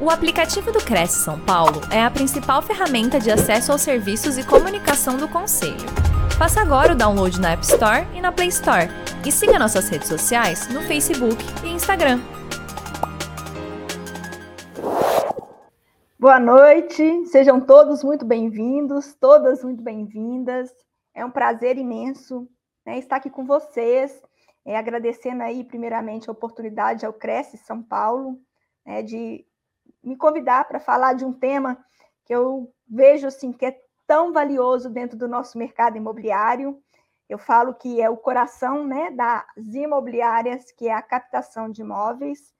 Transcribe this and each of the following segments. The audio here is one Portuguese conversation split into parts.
O aplicativo do Cresce São Paulo é a principal ferramenta de acesso aos serviços e comunicação do Conselho. Faça agora o download na App Store e na Play Store. E siga nossas redes sociais no Facebook e Instagram. Boa noite, sejam todos muito bem-vindos, todas muito bem-vindas. É um prazer imenso né, estar aqui com vocês, é, agradecendo aí primeiramente a oportunidade ao Cresce São Paulo né, de me convidar para falar de um tema que eu vejo assim que é tão valioso dentro do nosso mercado imobiliário. Eu falo que é o coração né, das imobiliárias, que é a captação de imóveis.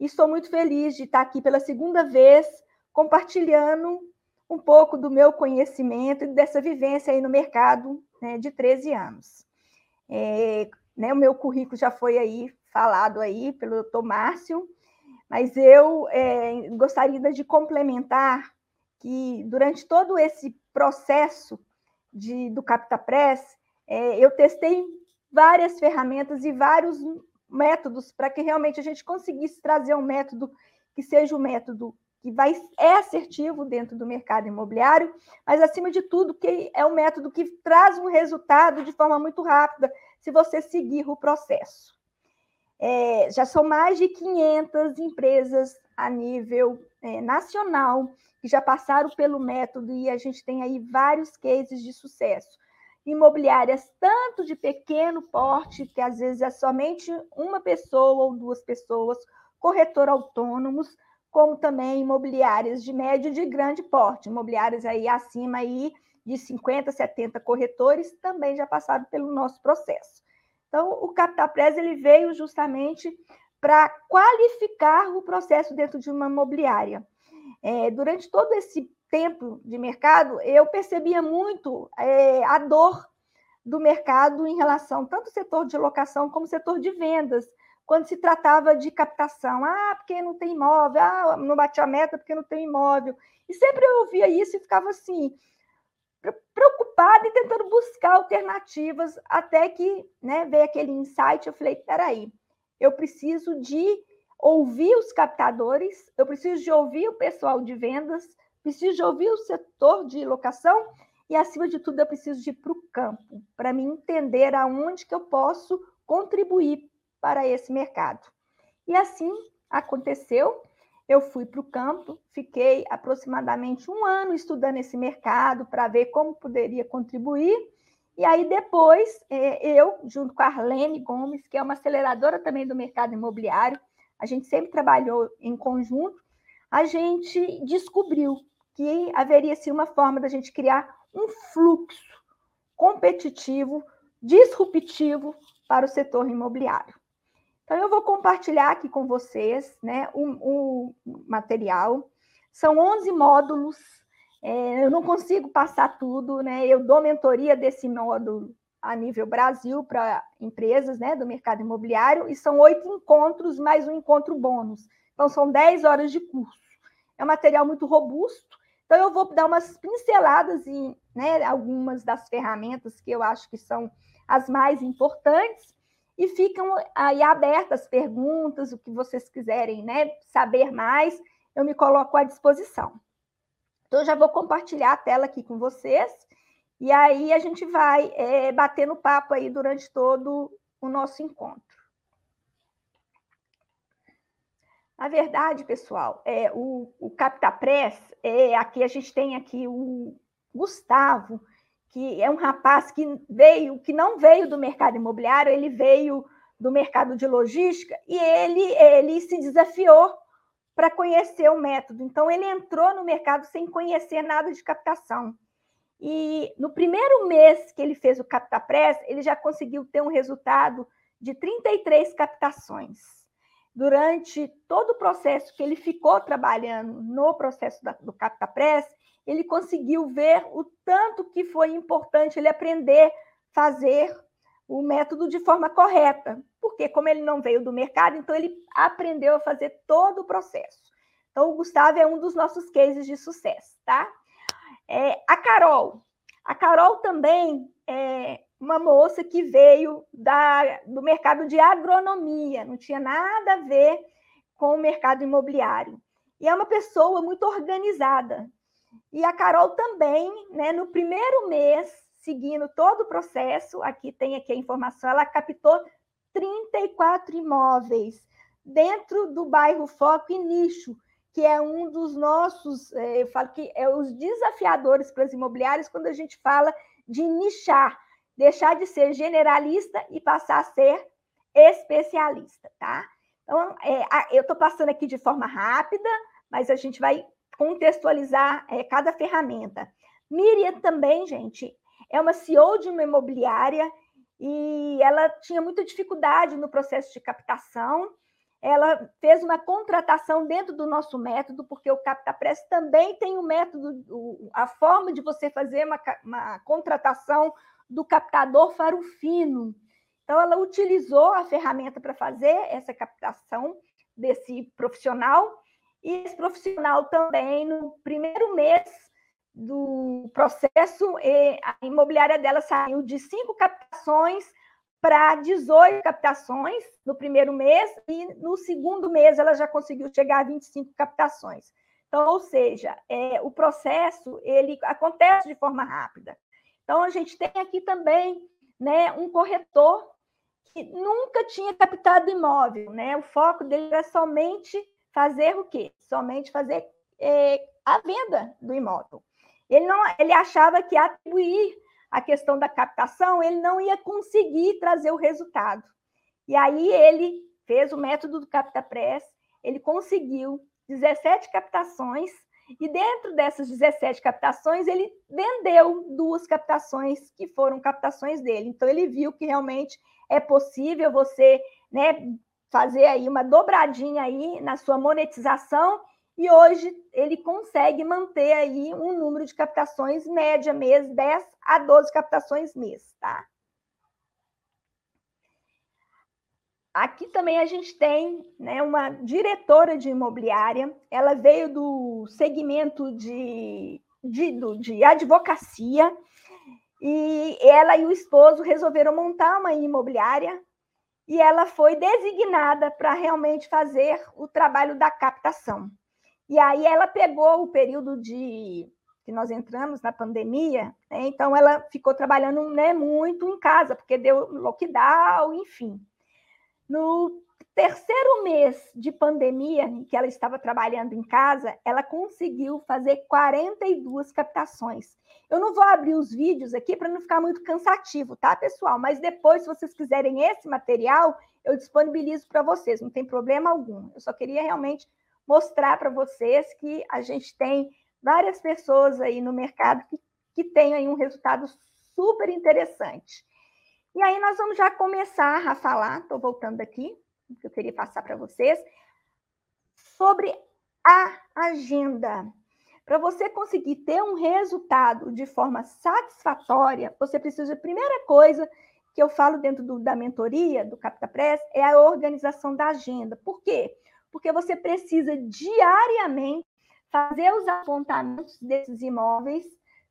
E estou muito feliz de estar aqui pela segunda vez compartilhando um pouco do meu conhecimento e dessa vivência aí no mercado né, de 13 anos. É, né, o meu currículo já foi aí falado aí pelo Márcio, mas eu é, gostaria de complementar que durante todo esse processo de, do CaptaPress, é, eu testei várias ferramentas e vários métodos para que realmente a gente conseguisse trazer um método que seja um método que vai, é assertivo dentro do mercado imobiliário, mas acima de tudo que é um método que traz um resultado de forma muito rápida se você seguir o processo. É, já são mais de 500 empresas a nível é, nacional que já passaram pelo método e a gente tem aí vários cases de sucesso. Imobiliárias tanto de pequeno porte, que às vezes é somente uma pessoa ou duas pessoas, corretor autônomos, como também imobiliárias de médio e de grande porte, imobiliárias aí acima aí de 50, 70 corretores também já passaram pelo nosso processo. Então, o CaptaPress ele veio justamente para qualificar o processo dentro de uma imobiliária. É, durante todo esse tempo de mercado, eu percebia muito é, a dor do mercado em relação tanto ao setor de locação como ao setor de vendas, quando se tratava de captação. Ah, porque não tem imóvel, ah, não bati a meta porque não tem imóvel. E sempre eu ouvia isso e ficava assim, preocupada e tentando buscar alternativas, até que né, veio aquele insight, eu falei, peraí, eu preciso de ouvir os captadores, eu preciso de ouvir o pessoal de vendas, preciso de ouvir o setor de locação e, acima de tudo, eu preciso de ir para o campo, para me entender aonde que eu posso contribuir para esse mercado. E assim aconteceu, eu fui para o campo, fiquei aproximadamente um ano estudando esse mercado para ver como poderia contribuir. E aí, depois, é, eu, junto com a Arlene Gomes, que é uma aceleradora também do mercado imobiliário, a gente sempre trabalhou em conjunto, a gente descobriu que haveria sim uma forma da gente criar um fluxo competitivo, disruptivo para o setor imobiliário. Então, eu vou compartilhar aqui com vocês né, o, material. São 11 módulos, é, eu não consigo passar tudo, né? Eu dou mentoria desse módulo a nível Brasil para empresas né, do mercado imobiliário, e são oito encontros mais um encontro bônus. Então, são 10 horas de curso. É um material muito robusto, então eu vou dar umas pinceladas em né, algumas das ferramentas que eu acho que são as mais importantes, e ficam aí abertas perguntas, o que vocês quiserem né, saber mais, eu me coloco à disposição. Então, já vou compartilhar a tela aqui com vocês, e aí a gente vai é, batendo papo aí durante todo o nosso encontro. Na verdade, pessoal, é, o, o CaptaPress, é, aqui a gente tem aqui o Gustavo, que é um rapaz que veio, que não veio do mercado imobiliário, ele veio do mercado de logística e ele, ele se desafiou para conhecer o método. Então, ele entrou no mercado sem conhecer nada de captação. E no primeiro mês que ele fez o CaptaPress, ele já conseguiu ter um resultado de 33 captações. Durante todo o processo que ele ficou trabalhando no processo do CaptaPress, ele conseguiu ver o tanto que foi importante ele aprender fazer o método de forma correta, porque como ele não veio do mercado, então ele aprendeu a fazer todo o processo. Então, o Gustavo é um dos nossos cases de sucesso, tá? É, a Carol. A Carol também é uma moça que veio da, do mercado de agronomia, não tinha nada a ver com o mercado imobiliário. e é uma pessoa muito organizada. E a Carol também, né, no primeiro mês, seguindo todo o processo, aqui tem aqui a informação, ela captou 34 imóveis dentro do bairro Foco e Nicho, que é um dos nossos, é, eu falo que é os desafiadores para as imobiliárias quando a gente fala de nichar, deixar de ser generalista e passar a ser especialista, tá? Então, é, eu estou passando aqui de forma rápida, mas a gente vai contextualizar é, cada ferramenta. Miriam também, gente, é uma CEO de uma imobiliária e ela tinha muita dificuldade no processo de captação. Ela fez uma contratação dentro do nosso método, porque o CaptaPress também tem o um método, a forma de você fazer uma, uma contratação do captador faro fino. Então, ela utilizou a ferramenta para fazer essa captação desse profissional, e esse profissional também, no primeiro mês do processo, a imobiliária dela saiu de cinco captações para 18 captações no primeiro mês, e no segundo mês ela já conseguiu chegar a 25 captações. Então, ou seja, é, o processo ele acontece de forma rápida. Então, a gente tem aqui também né, um corretor que nunca tinha captado imóvel, né? O foco dele era somente fazer o quê? Somente fazer é, a venda do imóvel. Ele não, ele achava que atribuir a questão da captação, ele não ia conseguir trazer o resultado. E aí ele fez o método do CaptaPress, ele conseguiu 17 captações e dentro dessas 17 captações, ele vendeu duas captações que foram captações dele. Então, ele viu que realmente é possível você né, fazer aí uma dobradinha aí na sua monetização e hoje ele consegue manter aí um número de captações média mês, 10 a 12 captações mês, tá? Aqui também a gente tem né, uma diretora de imobiliária, ela veio do segmento de, de, de advocacia, e ela e o esposo resolveram montar uma imobiliária e ela foi designada para realmente fazer o trabalho da captação. E aí ela pegou o período de que nós entramos na pandemia, né? então ela ficou trabalhando né, muito em casa, porque deu lockdown, enfim. No terceiro mês de pandemia, em que ela estava trabalhando em casa, ela conseguiu fazer 42 captações. Eu não vou abrir os vídeos aqui para não ficar muito cansativo, tá, pessoal? Mas depois, se vocês quiserem esse material, eu disponibilizo para vocês, não tem problema algum. Eu só queria realmente mostrar para vocês que a gente tem várias pessoas aí no mercado que, que têm aí um resultado super interessante. E aí nós vamos já começar a falar, estou voltando aqui, que eu queria passar para vocês, sobre a agenda. Para você conseguir ter um resultado de forma satisfatória, você precisa, primeira coisa que eu falo dentro do, da mentoria do CaptaPress é a organização da agenda. Por quê? Porque você precisa diariamente fazer os apontamentos desses imóveis,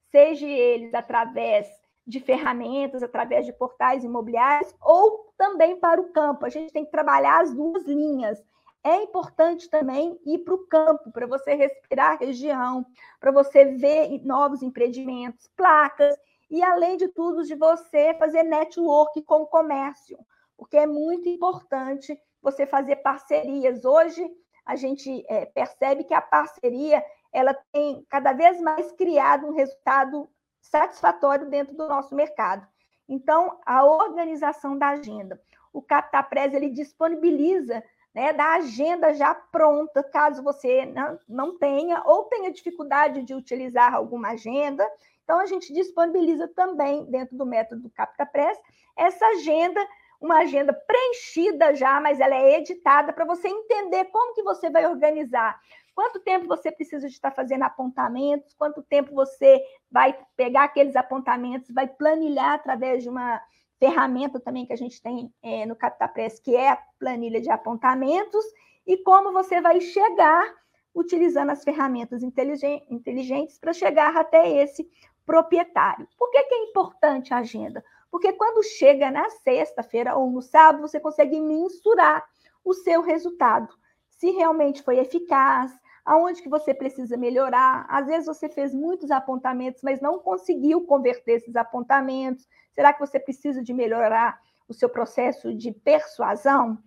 seja eles através de ferramentas através de portais imobiliários ou também para o campo. A gente tem que trabalhar as duas linhas. É importante também ir para o campo, para você respirar a região, para você ver novos empreendimentos, placas, e além de tudo, de você fazer network com o comércio, porque é muito importante você fazer parcerias. Hoje, a gente é, percebe que a parceria ela tem cada vez mais criado um resultado satisfatório dentro do nosso mercado. Então, a organização da agenda. O CaptaPress, ele disponibiliza né, da agenda já pronta, caso você não, não tenha ou tenha dificuldade de utilizar alguma agenda. Então, a gente disponibiliza também, dentro do método do CaptaPress, essa agenda, uma agenda preenchida já, mas ela é editada para você entender como que você vai organizar Quanto tempo você precisa de estar fazendo apontamentos? Quanto tempo você vai pegar aqueles apontamentos, vai planilhar através de uma ferramenta também que a gente tem é, no CaptaPress, que é a planilha de apontamentos, e como você vai chegar utilizando as ferramentas inteligentes para chegar até esse proprietário. Por que, que é importante a agenda? Porque quando chega na sexta-feira ou no sábado, você consegue mensurar o seu resultado. Se realmente foi eficaz, aonde que você precisa melhorar. Às vezes você fez muitos apontamentos, mas não conseguiu converter esses apontamentos. Será que você precisa de melhorar o seu processo de persuasão?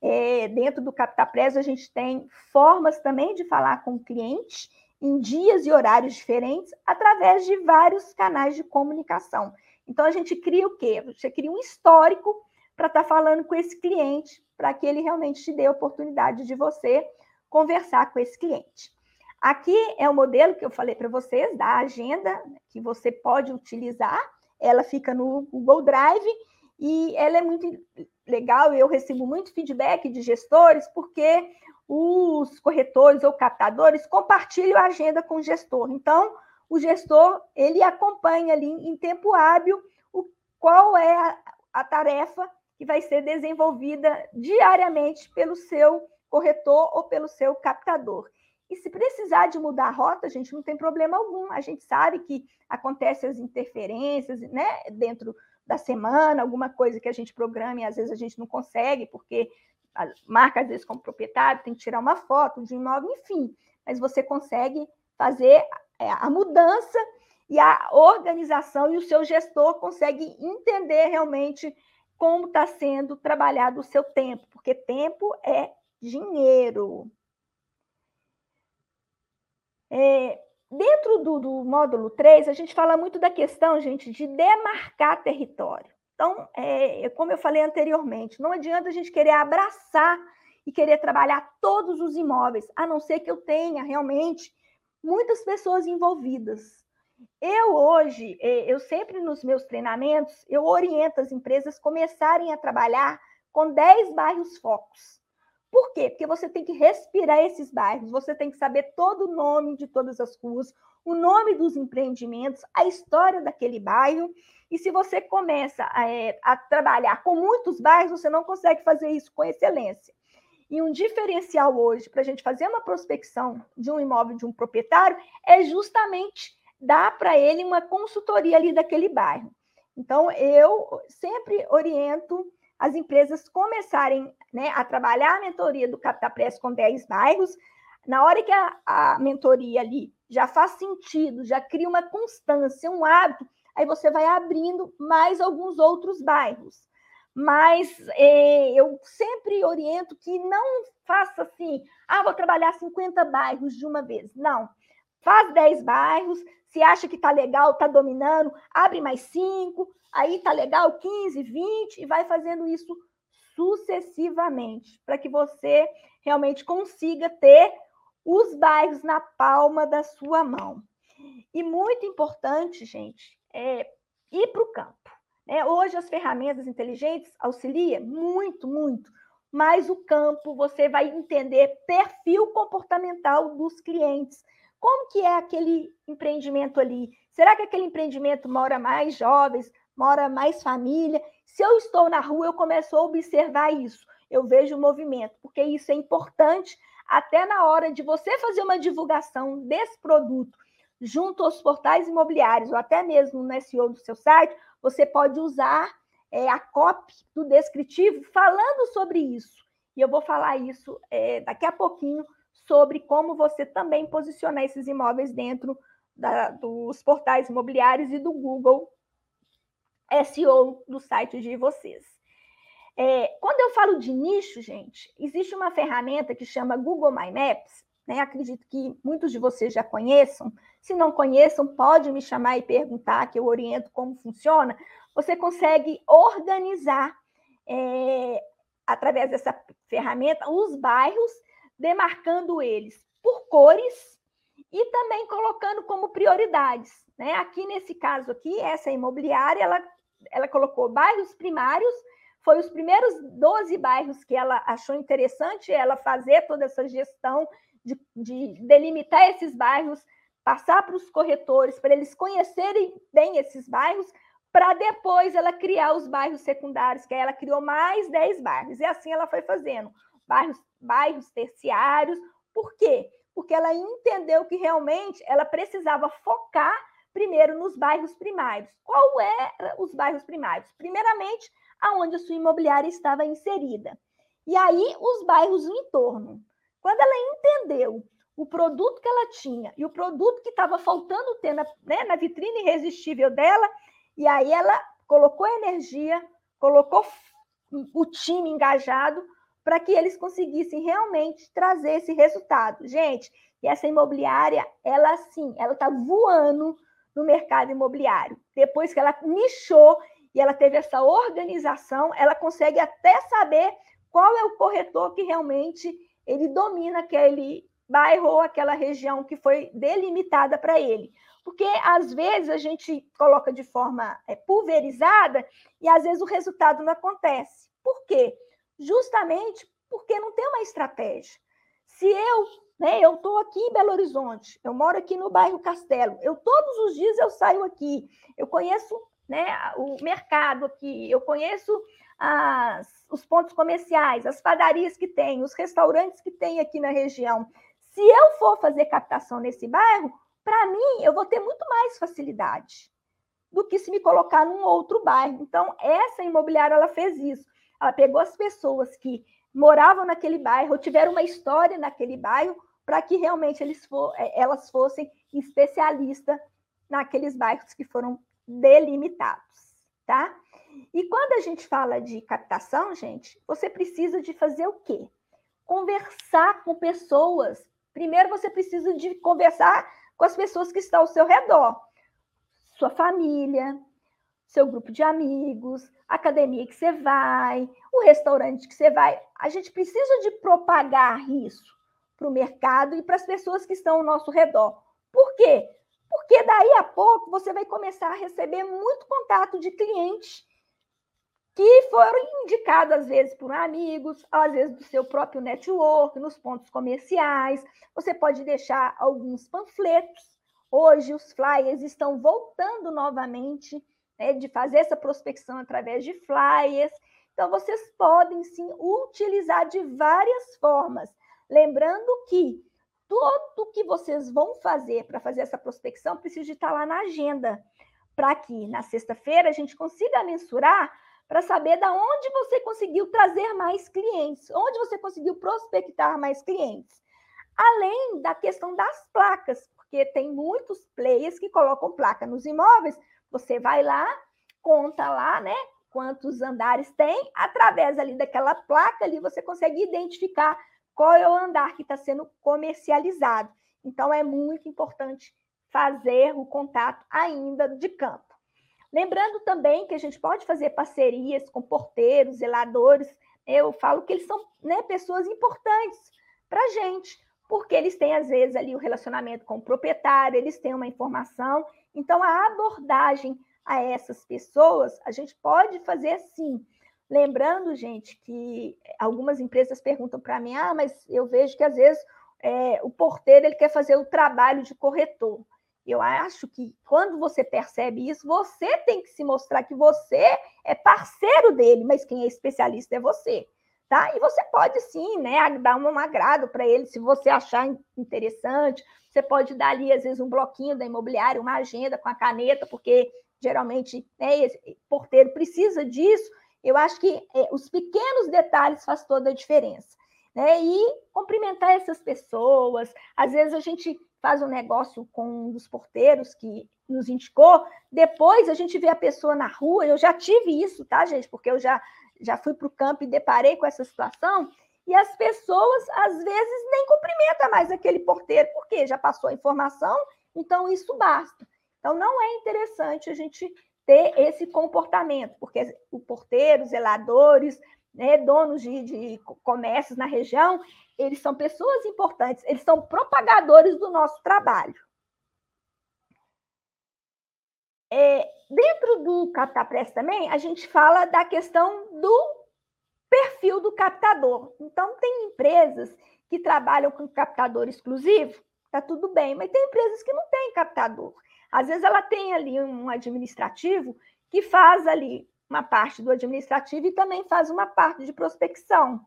É, dentro do CaptaPress, a gente tem formas também de falar com o cliente em dias e horários diferentes através de vários canais de comunicação. Então, a gente cria o quê? Você cria um histórico para estar tá falando com esse cliente, para que ele realmente te dê a oportunidade de você conversar com esse cliente. Aqui é o modelo que eu falei para vocês da agenda que você pode utilizar. Ela fica no Google Drive e ela é muito legal. Eu recebo muito feedback de gestores porque os corretores ou captadores compartilham a agenda com o gestor. Então, o gestor ele acompanha ali em tempo hábil o, qual é a, a tarefa que vai ser desenvolvida diariamente pelo seu corretor ou pelo seu captador. E se precisar de mudar a rota, a gente não tem problema algum. A gente sabe que acontecem as interferências, né, dentro da semana, alguma coisa que a gente programa e às vezes a gente não consegue, porque marca, às vezes, como proprietário, tem que tirar uma foto de um imóvel, enfim. Mas você consegue fazer é, a mudança e a organização, e o seu gestor consegue entender realmente como está sendo trabalhado o seu tempo, porque tempo é dinheiro. É, dentro do, do, módulo 3, a gente fala muito da questão, gente, de demarcar território. Então, é, como eu falei anteriormente, não adianta a gente querer abraçar e querer trabalhar todos os imóveis, a não ser que eu tenha realmente muitas pessoas envolvidas. Eu hoje, é, eu sempre nos meus treinamentos, eu oriento as empresas começarem a trabalhar com 10 bairros focos. Por quê? Porque você tem que respirar esses bairros, você tem que saber todo o nome de todas as ruas, o nome dos empreendimentos, a história daquele bairro. E se você começa a, é, a trabalhar com muitos bairros, você não consegue fazer isso com excelência. E um diferencial hoje para a gente fazer uma prospecção de um imóvel de um proprietário é justamente dar para ele uma consultoria ali daquele bairro. Então, eu sempre oriento as empresas começarem né, a trabalhar a mentoria do Captapress com 10 bairros, na hora que a, a mentoria ali já faz sentido, já cria uma constância, um hábito, aí você vai abrindo mais alguns outros bairros. Mas eh, eu sempre oriento que não faça assim, ah, vou trabalhar 50 bairros de uma vez. Não. Faz 10 bairros, se acha que está legal, está dominando, abre mais cinco, aí está legal, 15, 20, e vai fazendo isso sucessivamente, para que você realmente consiga ter os bairros na palma da sua mão. E muito importante, gente, é ir para o campo. Né? Hoje as ferramentas inteligentes auxiliam muito, muito, mas o campo você vai entender perfil comportamental dos clientes. Como que é aquele empreendimento ali? Será que aquele empreendimento mora mais jovens, mora mais família? Se eu estou na rua, eu começo a observar isso. Eu vejo o movimento, porque isso é importante até na hora de você fazer uma divulgação desse produto junto aos portais imobiliários ou até mesmo no SEO do seu site, você pode usar é, a copy do descritivo falando sobre isso. E eu vou falar isso é, daqui a pouquinho sobre como você também posicionar esses imóveis dentro da, dos portais imobiliários e do Google SEO do site de vocês. É, quando eu falo de nicho, gente, existe uma ferramenta que chama Google My Maps, né? Acredito que muitos de vocês já conheçam. Se não conheçam, pode me chamar e perguntar, que eu oriento como funciona. Você consegue organizar, é, através dessa ferramenta, os bairros demarcando eles por cores e também colocando como prioridades. Né? Aqui nesse caso aqui, essa imobiliária, ela, ela colocou bairros primários, foi os primeiros 12 bairros que ela achou interessante ela fazer toda essa gestão de, de delimitar esses bairros, passar para os corretores, para eles conhecerem bem esses bairros, para depois ela criar os bairros secundários, que aí ela criou mais 10 bairros. E assim ela foi fazendo bairros, bairros terciários. Por quê? Porque ela entendeu que realmente ela precisava focar primeiro nos bairros primários. Qual é os bairros primários? Primeiramente, aonde a sua imobiliária estava inserida. E aí, os bairros no entorno. Quando ela entendeu o produto que ela tinha e o produto que estava faltando ter na, né, na vitrine irresistível dela, e aí ela colocou energia, colocou o time engajado para que eles conseguissem realmente trazer esse resultado. Gente, e essa imobiliária, ela sim, ela está voando no mercado imobiliário. Depois que ela nichou e ela teve essa organização, ela consegue até saber qual é o corretor que realmente ele domina aquele bairro ou aquela região que foi delimitada para ele. Porque às vezes a gente coloca de forma é, pulverizada e às vezes o resultado não acontece. Por quê? Justamente porque não tem uma estratégia. Se eu, né, eu estou aqui em Belo Horizonte, eu moro aqui no bairro Castelo, eu todos os dias eu saio aqui, eu conheço né, o mercado aqui, eu conheço as, os pontos comerciais, as padarias que tem, os restaurantes que tem aqui na região. Se eu for fazer captação nesse bairro, para mim, eu vou ter muito mais facilidade do que se me colocar num outro bairro. Então, essa imobiliária ela fez isso. Ela pegou as pessoas que moravam naquele bairro, tiveram uma história naquele bairro, para que realmente eles for, é, elas fossem especialistas naqueles bairros que foram delimitados, tá? E quando a gente fala de captação, gente, você precisa de fazer o quê? Conversar com pessoas. Primeiro você precisa de conversar com as pessoas que estão ao seu redor. Sua família, seu grupo de amigos, a academia que você vai, o restaurante que você vai. A gente precisa de propagar isso para o mercado e para as pessoas que estão ao nosso redor. Por quê? Porque daí a pouco você vai começar a receber muito contato de clientes que foram indicados, às vezes, por amigos, às vezes do seu próprio network, nos pontos comerciais. Você pode deixar alguns panfletos. Hoje, os flyers estão voltando novamente, né, de fazer essa prospecção através de flyers. Então, vocês podem sim utilizar de várias formas. Lembrando que tudo que vocês vão fazer para fazer essa prospecção precisa estar lá na agenda, para que na sexta-feira a gente consiga mensurar para saber da onde você conseguiu trazer mais clientes, onde você conseguiu prospectar mais clientes. Além da questão das placas, porque tem muitos players que colocam placa nos imóveis, você vai lá, conta lá, né, quantos andares tem, através ali daquela placa ali você consegue identificar qual é o andar que está sendo comercializado. Então é muito importante fazer o contato ainda de campo. Lembrando também que a gente pode fazer parcerias com porteiros, zeladores. Eu falo que eles são né, pessoas importantes para a gente, porque eles têm, às vezes, ali o relacionamento com o proprietário, eles têm uma informação. Então, a abordagem a essas pessoas, a gente pode fazer assim. Lembrando, gente, que algumas empresas perguntam para mim: ah, mas eu vejo que às vezes é, o porteiro ele quer fazer o trabalho de corretor. Eu acho que quando você percebe isso, você tem que se mostrar que você é parceiro dele, mas quem é especialista é você. Tá? E você pode sim, né, dar um agrado para ele, se você achar interessante. Você pode dar ali, às vezes, um bloquinho da imobiliária, uma agenda com a caneta, porque geralmente né, porteiro precisa disso. Eu acho que é, os pequenos detalhes faz toda a diferença. Né? E cumprimentar essas pessoas. Às vezes a gente faz um negócio com um dos porteiros que nos indicou, depois a gente vê a pessoa na rua, eu já tive isso, tá, gente? Porque eu já, já fui para o campo e deparei com essa situação, e as pessoas, às vezes, nem cumprimentam mais aquele porteiro, porque já passou a informação, então isso basta. Então, não é interessante a gente ter esse comportamento, porque o porteiro, zeladores, né, donos de, de comércios na região, eles são pessoas importantes, eles são propagadores do nosso trabalho. É, dentro do CaptaPress também, a gente fala da questão do perfil do captador. Então, tem empresas que trabalham com captador exclusivo, tá tudo bem, mas tem empresas que não têm captador. Às vezes ela tem ali um administrativo que faz ali uma parte do administrativo e também faz uma parte de prospecção.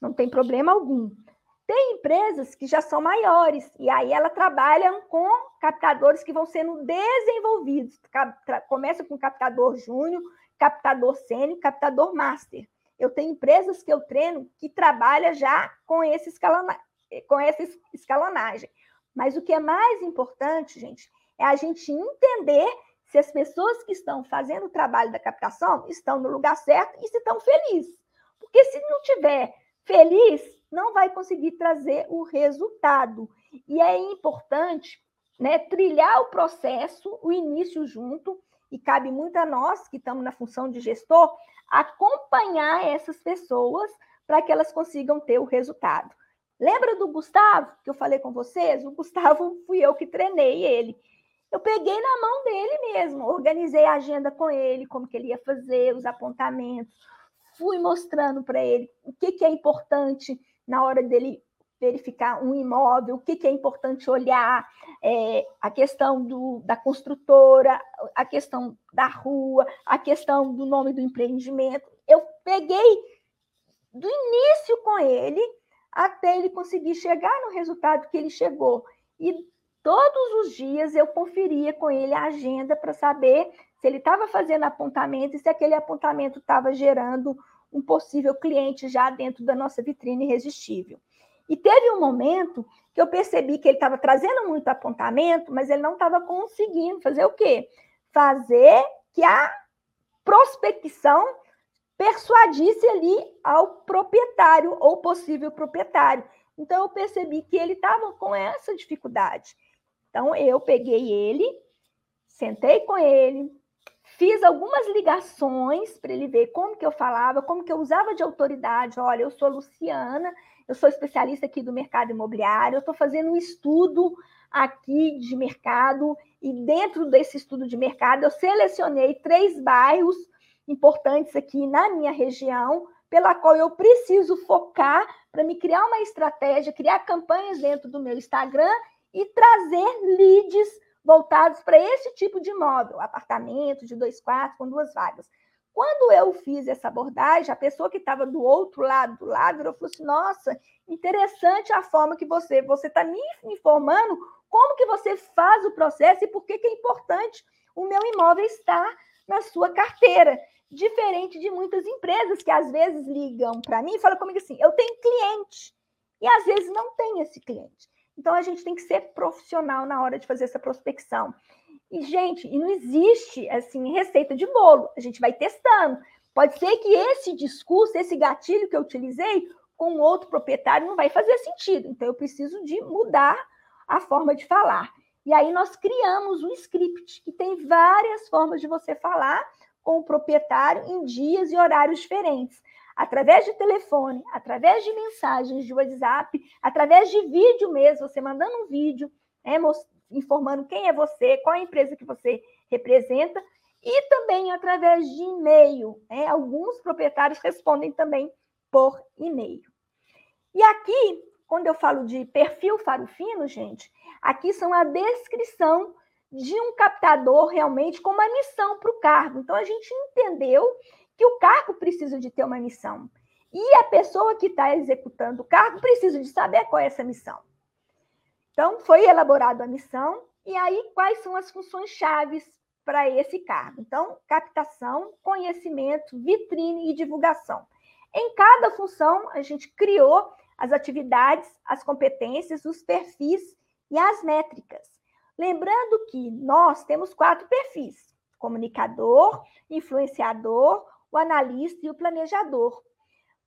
Não tem problema algum. Tem empresas que já são maiores, e aí ela trabalham com captadores que vão sendo desenvolvidos. Começa com captador júnior, captador sênior, captador master. Eu tenho empresas que eu treino que trabalham já com esse com essa escalonagem. Mas o que é mais importante, gente, é a gente entender se as pessoas que estão fazendo o trabalho da captação estão no lugar certo e se estão felizes. Porque se não tiver feliz, não vai conseguir trazer o resultado. E é importante né, trilhar o processo, o início junto, e cabe muito a nós, que estamos na função de gestor, acompanhar essas pessoas para que elas consigam ter o resultado. Lembra do Gustavo, que eu falei com vocês? O Gustavo fui eu que treinei ele. Eu peguei na mão dele mesmo, organizei a agenda com ele, como que ele ia fazer, os apontamentos, fui mostrando para ele o que, que é importante na hora dele verificar um imóvel, o que, que é importante olhar, é, a questão do, da construtora, a questão da rua, a questão do nome do empreendimento. Eu peguei do início com ele até ele conseguir chegar no resultado que ele chegou. E todos os dias eu conferia com ele a agenda para saber se ele estava fazendo apontamento e se aquele apontamento estava gerando um possível cliente já dentro da nossa vitrine irresistível. E teve um momento que eu percebi que ele estava trazendo muito apontamento, mas ele não estava conseguindo fazer o quê? Fazer que a prospecção persuadisse ali ao proprietário ou possível proprietário. Então eu percebi que ele estava com essa dificuldade. Então eu peguei ele, sentei com ele, fiz algumas ligações para ele ver como que eu falava, como que eu usava de autoridade. Olha, eu sou Luciana, eu sou especialista aqui do mercado imobiliário, eu estou fazendo um estudo aqui de mercado, e dentro desse estudo de mercado, eu selecionei três bairros importantes aqui na minha região, pela qual eu preciso focar para me criar uma estratégia, criar campanhas dentro do meu Instagram e trazer leads voltados para esse tipo de imóvel, apartamento de dois quartos com duas vagas. Quando eu fiz essa abordagem, a pessoa que estava do outro lado do lado falou assim: Nossa, interessante a forma que você você está me informando como que você faz o processo e por que, que é importante o meu imóvel estar na sua carteira. Diferente de muitas empresas que às vezes ligam para mim e falam comigo assim: eu tenho cliente, e às vezes não tem esse cliente. Então a gente tem que ser profissional na hora de fazer essa prospecção. E, gente, e não existe assim receita de bolo. A gente vai testando. Pode ser que esse discurso, esse gatilho que eu utilizei com outro proprietário não vai fazer sentido. Então, eu preciso de mudar a forma de falar. E aí nós criamos um script que tem várias formas de você falar com o proprietário em dias e horários diferentes. Através de telefone, através de mensagens de WhatsApp, através de vídeo mesmo, você mandando um vídeo, né, informando quem é você, qual a empresa que você representa, e também através de e-mail. Né? Alguns proprietários respondem também por e-mail. E aqui, quando eu falo de perfil farufino, gente, aqui são a descrição de um captador realmente com uma missão para o cargo. Então, a gente entendeu que o cargo precisa de ter uma missão. E a pessoa que está executando o cargo precisa de saber qual é essa missão. Então, foi elaborada a missão, e aí quais são as funções chaves para esse cargo? Então, captação, conhecimento, vitrine e divulgação. Em cada função, a gente criou as atividades, as competências, os perfis e as métricas. Lembrando que nós temos quatro perfis: comunicador, influenciador, o analista e o planejador.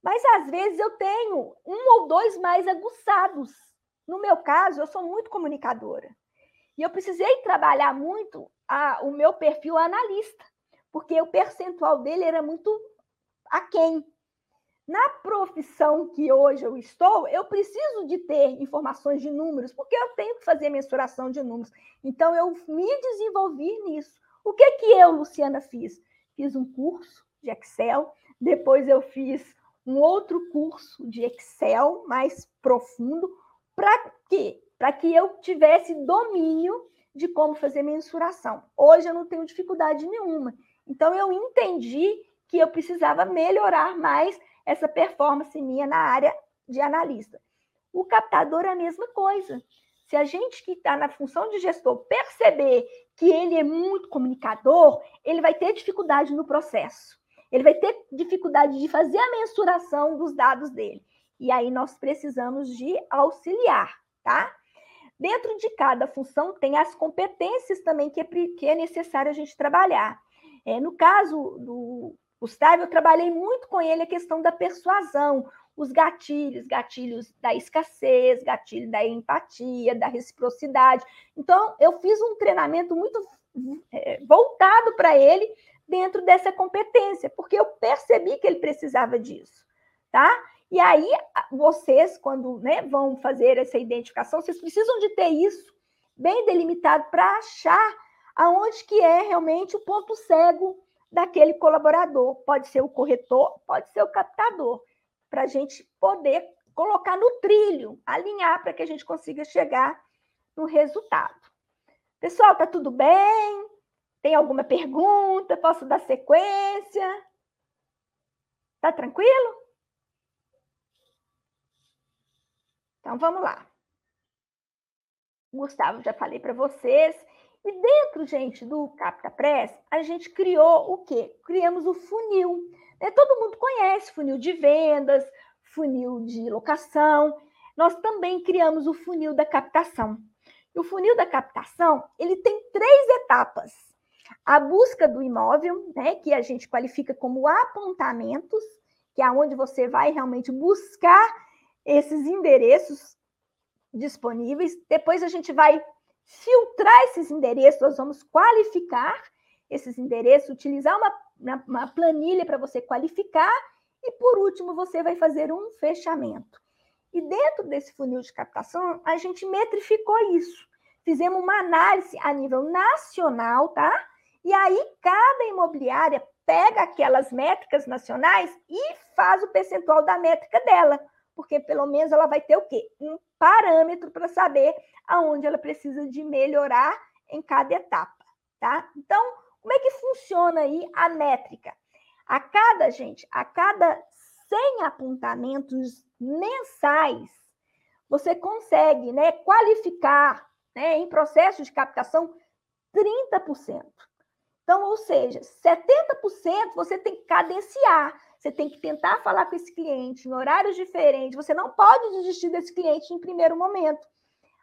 Mas às vezes eu tenho um ou dois mais aguçados no meu caso, eu sou muito comunicadora. E eu precisei trabalhar muito a, o meu perfil analista, porque o percentual dele era muito aquém. Na profissão que hoje eu estou, eu preciso de ter informações de números, porque eu tenho que fazer mensuração de números. Então, eu me desenvolvi nisso. O que que eu, Luciana, fiz? Fiz um curso de Excel, depois eu fiz um outro curso de Excel mais profundo, para quê? Para que eu tivesse domínio de como fazer mensuração. Hoje eu não tenho dificuldade nenhuma. Então eu entendi que eu precisava melhorar mais essa performance minha na área de analista. O captador é a mesma coisa. Se a gente que está na função de gestor perceber que ele é muito comunicador, ele vai ter dificuldade no processo. Ele vai ter dificuldade de fazer a mensuração dos dados dele. e aí nós precisamos de auxiliar, tá? Dentro de cada função tem as competências também que é, que é necessário a gente trabalhar. É, no caso do Gustavo, eu trabalhei muito com ele a questão da persuasão, os gatilhos, gatilhos da escassez, gatilho da empatia, da reciprocidade. Então, eu fiz um treinamento muito é, voltado para ele dentro dessa competência, porque eu percebi que ele precisava disso, tá? E aí, vocês, quando né, vão fazer essa identificação, vocês precisam de ter isso bem delimitado para achar aonde que é realmente o ponto cego daquele colaborador. Pode ser o corretor, pode ser o captador para a gente poder colocar no trilho, alinhar para que a gente consiga chegar no resultado. Pessoal, tá tudo bem? Tem alguma pergunta? Posso dar sequência? Tá tranquilo? Então vamos lá. Gustavo, já falei para vocês. E dentro, gente, do Capta Press, a gente criou o quê? Criamos o funil. É, todo mundo conhece funil de vendas, funil de locação. Nós também criamos o funil da captação. E o funil da captação, ele tem três etapas. A busca do imóvel, né, que a gente qualifica como apontamentos, que é onde você vai realmente buscar esses endereços disponíveis. Depois a gente vai filtrar esses endereços, nós vamos qualificar esses endereços, utilizar uma uma planilha para você qualificar e, por último, você vai fazer um fechamento. E dentro desse funil de captação, a gente metrificou isso. Fizemos uma análise a nível nacional, tá? E aí, cada imobiliária pega aquelas métricas nacionais e faz o percentual da métrica dela, porque pelo menos ela vai ter o quê? Um parâmetro para saber aonde ela precisa de melhorar em cada etapa, tá? Então, como é que funciona aí a métrica? A cada, gente, a cada 100 apontamentos mensais, você consegue né, qualificar né, em processo de captação 30%. Então, ou seja, 70% você tem que cadenciar, você tem que tentar falar com esse cliente em horários diferentes, você não pode desistir desse cliente em primeiro momento.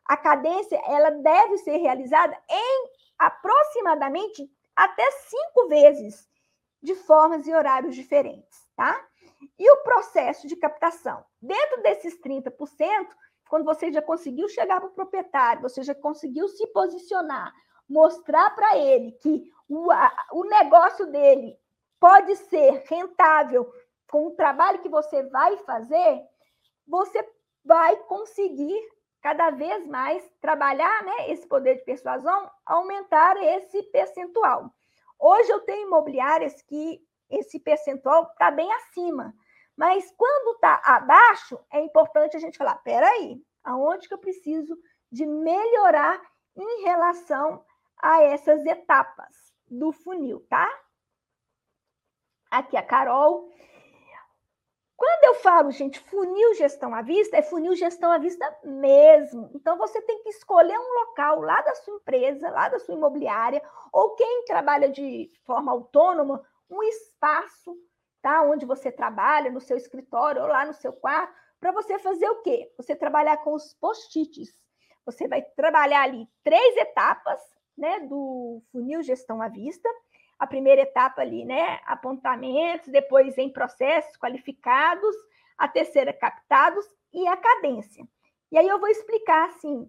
A cadência, ela deve ser realizada em aproximadamente até cinco vezes, de formas e horários diferentes, tá? E o processo de captação? Dentro desses 30%, quando você já conseguiu chegar para o proprietário, você já conseguiu se posicionar, mostrar para ele que o, a, o negócio dele pode ser rentável com o trabalho que você vai fazer, você vai conseguir cada vez mais trabalhar né, esse poder de persuasão, aumentar esse percentual. Hoje eu tenho imobiliárias que esse percentual está bem acima, mas quando está abaixo, é importante a gente falar: peraí, aonde que eu preciso de melhorar em relação a essas etapas do funil, tá? Aqui a Carol quando eu falo, gente, funil gestão à vista, é funil gestão à vista mesmo. Então, você tem que escolher um local lá da sua empresa, lá da sua imobiliária, ou quem trabalha de forma autônoma, um espaço, tá? Onde você trabalha, no seu escritório ou lá no seu quarto, para você fazer o quê? Você trabalhar com os post-its. Você vai trabalhar ali três etapas, né, do funil gestão à vista a primeira etapa ali, né? Apontamentos, depois em processos qualificados, a terceira captados e a cadência. E aí eu vou explicar assim,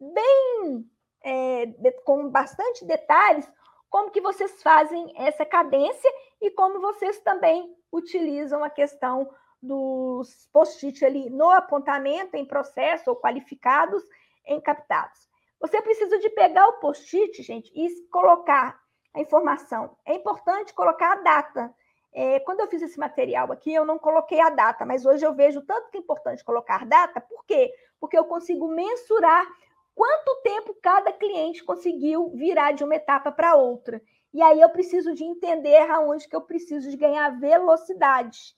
bem é, com bastante detalhes, como que vocês fazem essa cadência e como vocês também utilizam a questão dos post-it ali no apontamento, em processo ou qualificados, em captados. Você precisa de pegar o post-it, gente, e colocar a informação. É importante colocar a data. É, quando eu fiz esse material aqui, eu não coloquei a data, mas hoje eu vejo tanto que é importante colocar data, por quê? Porque eu consigo mensurar quanto tempo cada cliente conseguiu virar de uma etapa para outra. E aí eu preciso de entender aonde que eu preciso de ganhar velocidade.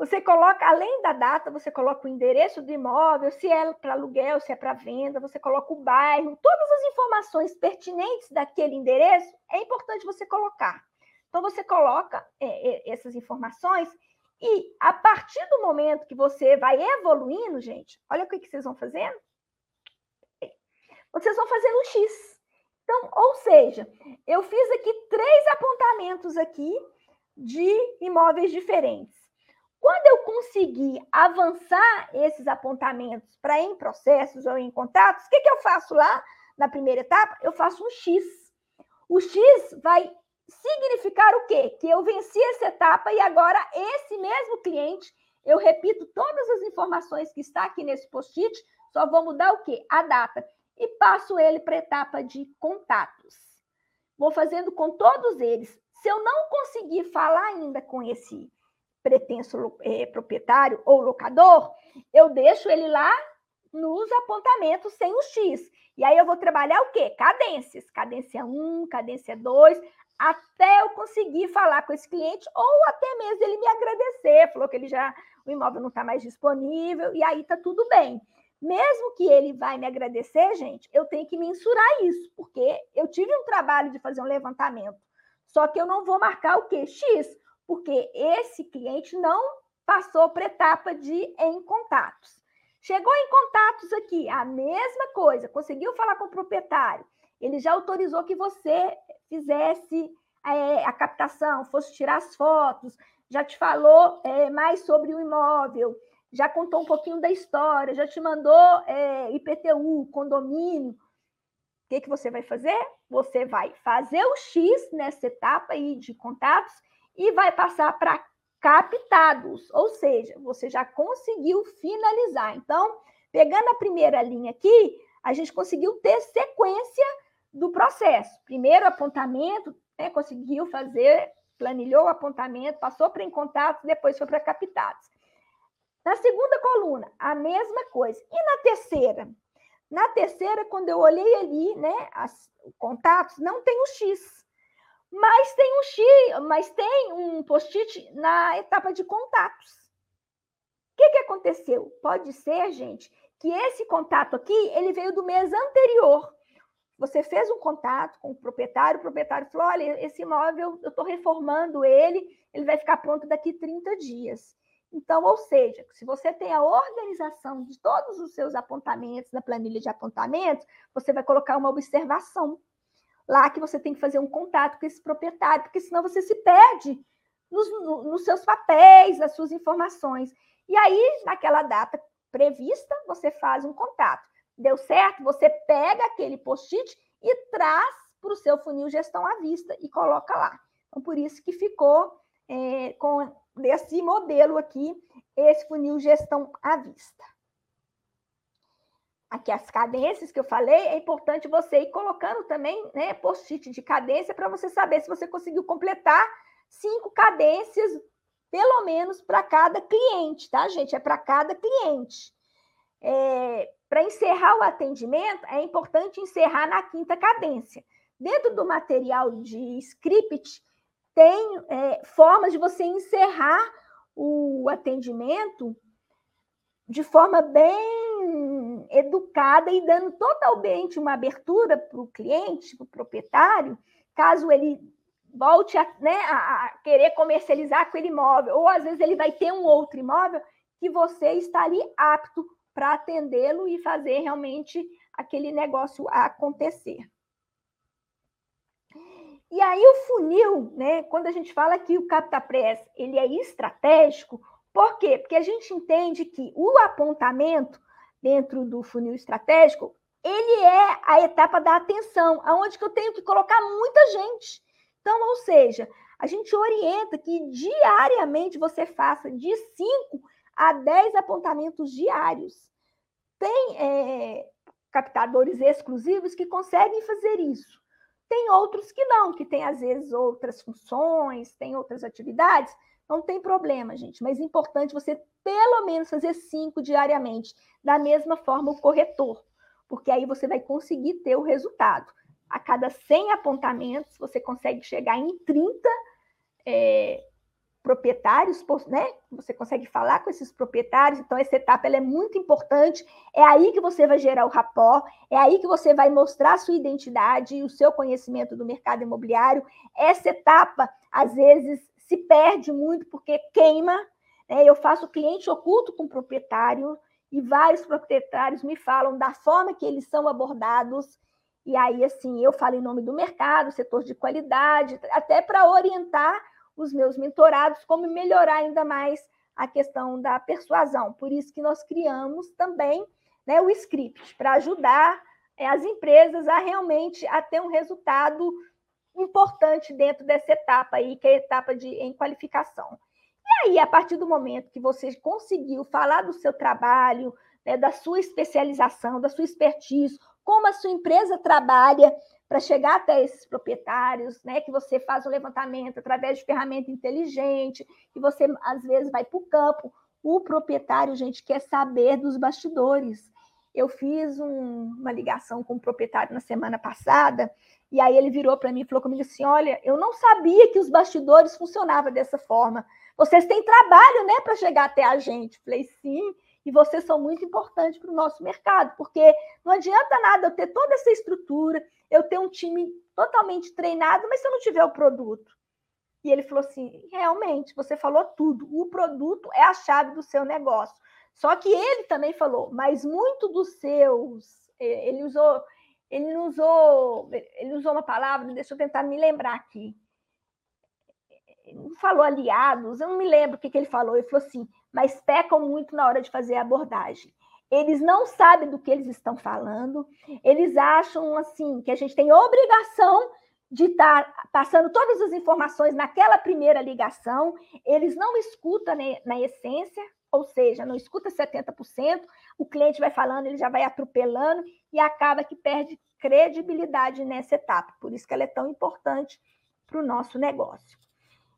Você coloca, além da data, você coloca o endereço do imóvel, se é para aluguel, se é para venda, você coloca o bairro, todas as informações pertinentes daquele endereço, é importante você colocar. Então, você coloca é, é, essas informações E a partir do momento que você vai evoluindo, gente, olha o que, vocês vão fazendo. Vocês vão fazendo um X. Então, ou seja, eu fiz aqui três apontamentos aqui de imóveis diferentes. Quando eu conseguir avançar esses apontamentos para em processos ou em contatos, o que, que eu faço lá na primeira etapa? Eu faço um X. O X vai significar o quê? Que eu venci essa etapa e agora esse mesmo cliente, eu repito todas as informações que está aqui nesse post-it, só vou mudar o quê? A data. E passo ele para a etapa de contatos. Vou fazendo com todos eles. Se eu não conseguir falar ainda com esse pretenso é, proprietário ou locador, eu deixo ele lá nos apontamentos sem o X. E aí eu vou trabalhar o quê? Cadências. Cadência 1, cadência 2, até eu conseguir falar com esse cliente, ou até mesmo ele me agradecer, falou que ele já o imóvel não está mais disponível, e aí está tudo bem. Mesmo que ele vai me agradecer, gente, eu tenho que mensurar isso, porque eu tive um trabalho de fazer um levantamento. Só que eu não vou marcar o quê? X, porque esse cliente não passou para etapa de em contatos. Chegou em contatos aqui, a mesma coisa, conseguiu falar com o proprietário, ele já autorizou que você fizesse é, a captação, fosse tirar as fotos, já te falou é, mais sobre o imóvel, já contou um pouquinho da história, já te mandou é, IPTU, condomínio. O que, que você vai fazer? Você vai fazer o X nessa etapa aí de contatos e vai passar para captados, ou seja, você já conseguiu finalizar. Então, pegando a primeira linha aqui, a gente conseguiu ter sequência do processo. Primeiro apontamento, né, conseguiu fazer, planilhou o apontamento, passou para em contatos, depois foi para captados. Na segunda coluna, a mesma coisa. E na terceira? Na terceira, quando eu olhei ali, né, as contatos, não tem o X. Mas tem um X, mas tem um post-it na etapa de contatos. O que, que aconteceu? Pode ser, gente, que esse contato aqui, ele veio do mês anterior. Você fez um contato com o proprietário, o proprietário falou: olha, esse imóvel, eu estou reformando ele, ele vai ficar pronto daqui 30 dias. Então, ou seja, se você tem a organização de todos os seus apontamentos na planilha de apontamentos, você vai colocar uma observação lá que você tem que fazer um contato com esse proprietário, porque senão você se perde nos, nos seus papéis, nas suas informações. E aí, naquela data prevista, você faz um contato. Deu certo? Você pega aquele post-it e traz para o seu funil gestão à vista e coloca lá. Então, por isso que ficou é, com esse modelo aqui, esse funil gestão à vista. Aqui as cadências que eu falei, é importante você ir colocando também né, post-it de cadência para você saber se você conseguiu completar cinco cadências, pelo menos para cada cliente, tá, gente? É para cada cliente. É, para encerrar o atendimento, é importante encerrar na quinta cadência. Dentro do material de script, tem é, formas de você encerrar o atendimento de forma bem educada e dando totalmente uma abertura para o cliente, para o proprietário, caso ele volte a, né, a, querer comercializar aquele imóvel, ou às vezes ele vai ter um outro imóvel que você está ali apto para atendê-lo e fazer realmente aquele negócio acontecer. E aí o funil, né, quando a gente fala que o CaptaPress ele é estratégico, por quê? Porque a gente entende que o apontamento dentro do funil estratégico, ele é a etapa da atenção, aonde que eu tenho que colocar muita gente. Então, ou seja, a gente orienta que diariamente você faça de 5 a 10 apontamentos diários. Tem é, captadores exclusivos que conseguem fazer isso. Tem outros que não, que tem às vezes outras funções, tem outras atividades. Não tem problema, gente, mas é importante você pelo menos fazer cinco diariamente. Da mesma forma, o corretor, porque aí você vai conseguir ter o resultado. A cada 100 apontamentos, você consegue chegar em 30 é, proprietários, né? Você consegue falar com esses proprietários, então essa etapa ela é muito importante. É aí que você vai gerar o rapó, é aí que você vai mostrar a sua identidade e o seu conhecimento do mercado imobiliário. Essa etapa, às vezes, se perde muito porque queima, Né? Eu faço cliente oculto com proprietário e vários proprietários me falam da forma que eles são abordados. E aí, assim, eu falo em nome do mercado, setor de qualidade, até para orientar os meus mentorados como melhorar ainda mais a questão da persuasão. Por isso que nós criamos também né, o script, para ajudar é, as empresas a realmente a ter um resultado importante dentro dessa etapa aí, que é a etapa de em qualificação. E aí, a partir do momento que você conseguiu falar do seu trabalho, né, da sua especialização, da sua expertise, como a sua empresa trabalha para chegar até esses proprietários, né, que você faz o levantamento através de ferramenta inteligente, que você às vezes vai para o campo. O proprietário, gente, quer saber dos bastidores. Eu fiz um, uma ligação com o proprietário na semana passada, e aí ele virou para mim e falou comigo assim: Olha, eu não sabia que os bastidores funcionavam dessa forma. Vocês têm trabalho, né, para chegar até a gente. Falei, sim, e vocês são muito importantes para o nosso mercado, porque não adianta nada eu ter toda essa estrutura, eu ter um time totalmente treinado, mas se eu não tiver o produto. E ele falou assim: realmente, você falou tudo. O produto é a chave do seu negócio. Só que ele também falou, mas muito dos seus. Ele usou, ele usou, ele usou uma palavra, deixa eu tentar me lembrar aqui falou aliados, eu não me lembro o que, que ele falou. Ele falou assim, mas pecam muito na hora de fazer a abordagem. Eles não sabem do que eles estão falando, eles acham assim que a gente tem obrigação de estar passando todas as informações naquela primeira ligação, eles não escutam na essência, ou seja, não escuta 70%, o cliente vai falando, ele já vai atropelando e acaba que perde credibilidade nessa etapa. Por isso que ela é tão importante para o nosso negócio.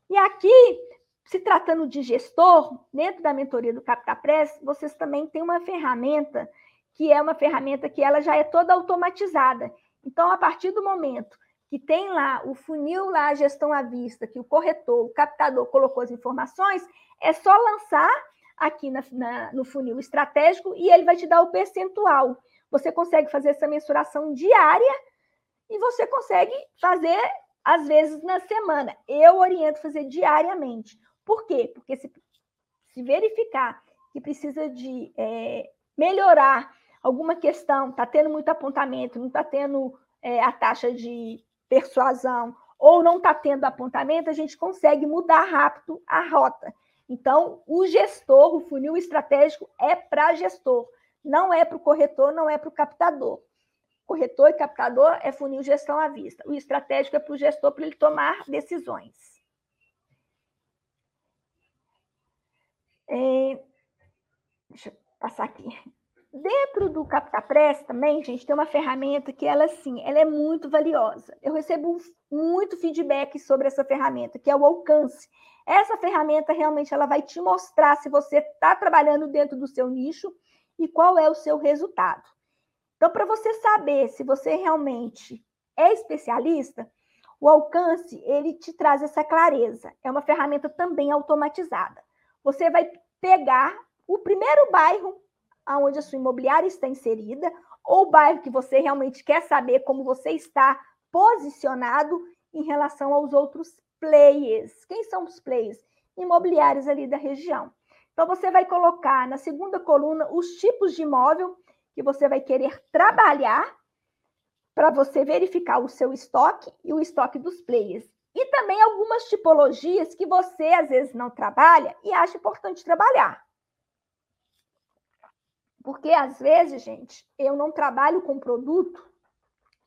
E aqui, se tratando de gestor, dentro da mentoria do CaptaPress, vocês também têm uma ferramenta que é uma ferramenta que ela já é toda automatizada. Então, a partir do momento que tem lá o funil, lá a gestão à vista, que o corretor, o captador colocou as informações, é só lançar aqui na, na, no funil estratégico e ele vai te dar o percentual. Você consegue fazer essa mensuração diária e você consegue fazer às vezes na semana. Eu oriento fazer diariamente. Por quê? Porque se, se verificar que precisa de é, melhorar alguma questão, está tendo muito apontamento, não está tendo é, a taxa de persuasão, ou não está tendo apontamento, a gente consegue mudar rápido a rota. Então, o gestor, o funil estratégico é para gestor, não é para o corretor, não é para o captador. Corretor e captador é funil gestão à vista. O estratégico é para o gestor para ele tomar decisões. É... Deixa eu passar aqui. Dentro do CaptaPress também, gente, tem uma ferramenta que ela, sim, ela é muito valiosa. Eu recebo muito feedback sobre essa ferramenta, que é o alcance. Essa ferramenta realmente ela vai te mostrar se você está trabalhando dentro do seu nicho e qual é o seu resultado. Então, para você saber se você realmente é especialista, o alcance ele te traz essa clareza. É uma ferramenta também automatizada. Você vai pegar o primeiro bairro onde a sua imobiliária está inserida, ou o bairro que você realmente quer saber como você está posicionado em relação aos outros players. Quem são os players? Imobiliários ali da região. Então, você vai colocar na segunda coluna os tipos de imóvel que você vai querer trabalhar para você verificar o seu estoque e o estoque dos players. E também algumas tipologias que você às vezes não trabalha e acha importante trabalhar. Porque às vezes, gente, eu não trabalho com produto.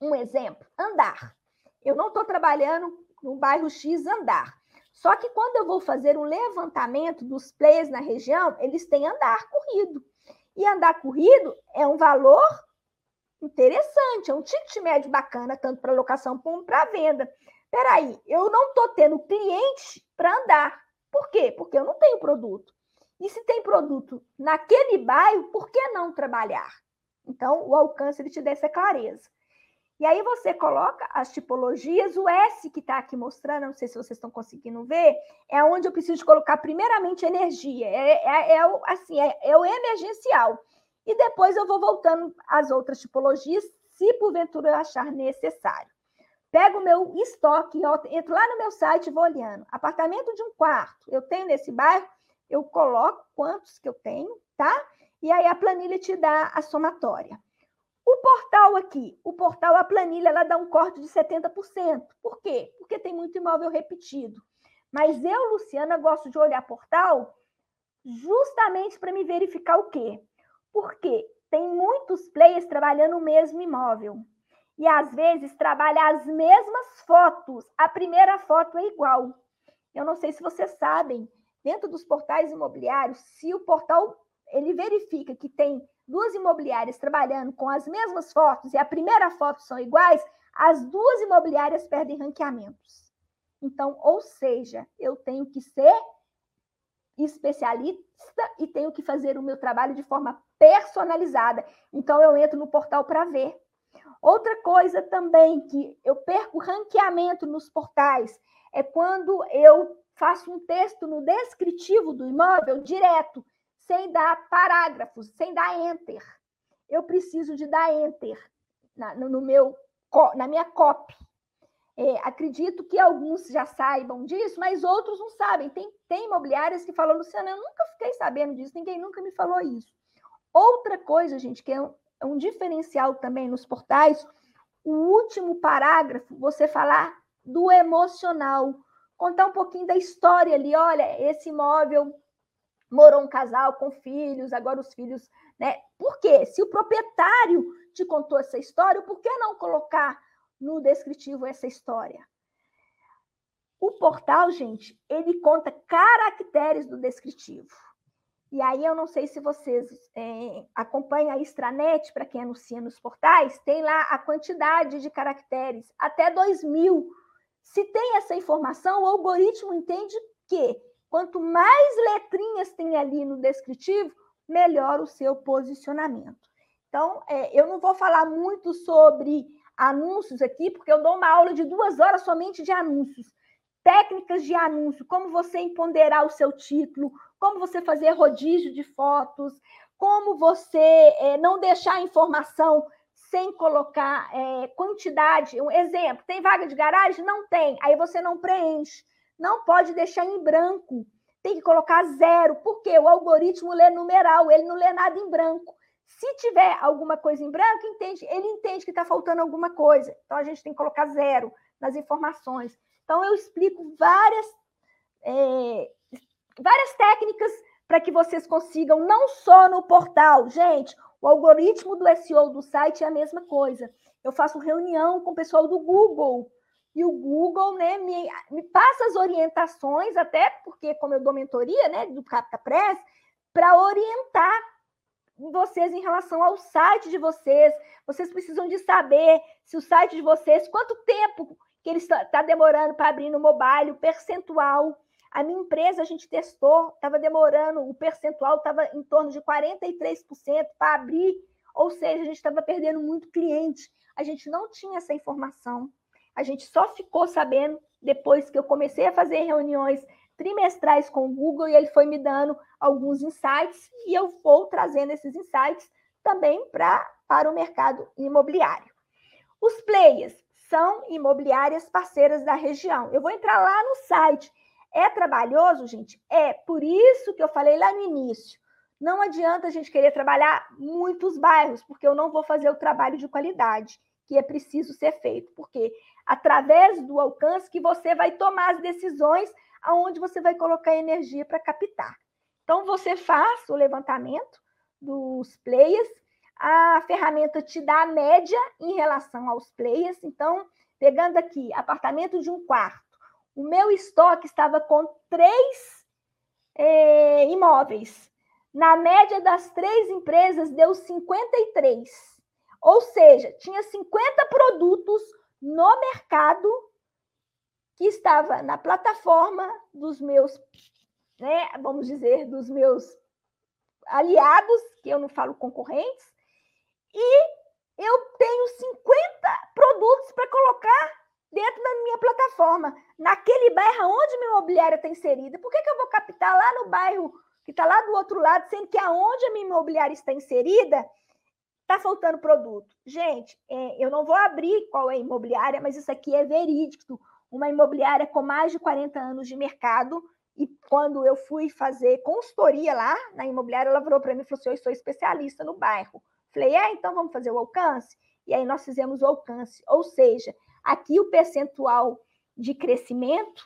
Um exemplo, andar. Eu não estou trabalhando no bairro X andar. Só que quando eu vou fazer um levantamento dos players na região, eles têm andar corrido. E andar corrido é um valor interessante, é um ticket médio bacana, tanto para locação como para venda. Peraí, eu não estou tendo cliente para andar. Por quê? Porque eu não tenho produto. E se tem produto naquele bairro, por que não trabalhar? Então, o alcance ele te dá essa clareza. E aí você coloca as tipologias, o S que está aqui mostrando, não sei se vocês estão conseguindo ver, é onde eu preciso colocar primeiramente energia, é, é, é o, assim, é, é o emergencial. E depois eu vou voltando às outras tipologias, se porventura eu achar necessário. Pego o meu estoque, entro lá no meu site e vou olhando. Apartamento de um quarto, eu tenho nesse bairro, eu coloco quantos que eu tenho, tá? E aí a planilha te dá a somatória. O portal aqui, o portal, a planilha, ela dá um corte de 70%. Por quê? Porque tem muito imóvel repetido. Mas eu, Luciana, gosto de olhar portal justamente para me verificar o quê? Porque tem muitos players trabalhando o mesmo imóvel. E às vezes trabalha as mesmas fotos. A primeira foto é igual. Eu não sei se vocês sabem, dentro dos portais imobiliários, se o portal ele verifica que tem duas imobiliárias trabalhando com as mesmas fotos e a primeira foto são iguais, as duas imobiliárias perdem ranqueamentos. Então, ou seja, eu tenho que ser especialista e tenho que fazer o meu trabalho de forma personalizada. Então, eu entro no portal para ver. Outra coisa também que eu perco ranqueamento nos portais é quando eu faço um texto no descritivo do imóvel direto, sem dar parágrafos, sem dar enter. Eu preciso de dar enter na, no meu, na minha copy. É, acredito que alguns já saibam disso, mas outros não sabem. Tem, tem imobiliárias que falam, Luciana, eu nunca fiquei sabendo disso, ninguém nunca me falou isso. Outra coisa, gente, que é um, é um diferencial também nos portais, o último parágrafo, você falar do emocional, contar um pouquinho da história ali. Olha, esse imóvel morou um casal com filhos, agora os filhos, né? Por quê? Se o proprietário te contou essa história, por que não colocar no descritivo essa história. O portal, gente, ele conta caracteres do descritivo. E aí eu não sei se vocês é, acompanham a extranet, para quem anuncia nos portais, tem lá a quantidade de caracteres, até 2 mil. Se tem essa informação, o algoritmo entende que quanto mais letrinhas tem ali no descritivo, melhor o seu posicionamento. Então, é, eu não vou falar muito sobre anúncios aqui, porque eu dou uma aula de duas horas somente de anúncios. Técnicas de anúncio, como você empoderar o seu título, como você fazer rodízio de fotos, como você é, não deixar informação sem colocar é, quantidade. Um exemplo, tem vaga de garagem? Não tem. Aí você não preenche. Não pode deixar em branco. Tem que colocar zero, porque o algoritmo lê numeral, ele não lê nada em branco. Se tiver alguma coisa em branco, entende, ele entende que está faltando alguma coisa. Então, a gente tem que colocar zero nas informações. Então, eu explico várias, é, várias técnicas para que vocês consigam, não só no portal. Gente, o algoritmo do SEO do site é a mesma coisa. Eu faço reunião com o pessoal do Google. E o Google né, me, me passa as orientações, até porque, como eu dou mentoria né, do Capta Press, para orientar vocês em relação ao site de vocês. Vocês precisam de saber se o site de vocês, quanto tempo que ele está demorando para abrir no mobile, o percentual. A minha empresa, a gente testou, estava demorando, o percentual estava em torno de 43% para abrir, ou seja, a gente estava perdendo muito cliente. A gente não tinha essa informação. A gente só ficou sabendo depois que eu comecei a fazer reuniões trimestrais com o Google e ele foi me dando alguns insights e eu vou trazendo esses insights também pra, para o mercado imobiliário. Os players são imobiliárias parceiras da região. Eu vou entrar lá no site. É trabalhoso, gente? É. Por isso que eu falei lá no início. Não adianta a gente querer trabalhar muitos bairros, porque eu não vou fazer o trabalho de qualidade que é preciso ser feito, porque através do alcance que você vai tomar as decisões aonde você vai colocar energia para captar. Então, você faz o levantamento dos players, a ferramenta te dá a média em relação aos players. Então, pegando aqui, apartamento de um quarto, o meu estoque estava com três é, imóveis. Na média das três empresas, deu 53. Ou seja, tinha 50 produtos no mercado que estava na plataforma dos meus, né, vamos dizer, dos meus aliados, que eu não falo concorrentes, e eu tenho 50 produtos para colocar dentro da minha plataforma, naquele bairro onde minha imobiliária está inserida. Por que, que eu vou captar lá no bairro que está lá do outro lado, sendo que aonde a minha imobiliária está inserida, está faltando produto? Gente, é, eu não vou abrir qual é a imobiliária, mas isso aqui é verídico uma imobiliária com mais de 40 anos de mercado E quando eu fui fazer consultoria lá na imobiliária, ela virou para mim e falou assim: Eu sou especialista no bairro. Falei, é, então vamos fazer o alcance? E aí nós fizemos o alcance. Ou seja, aqui o percentual de crescimento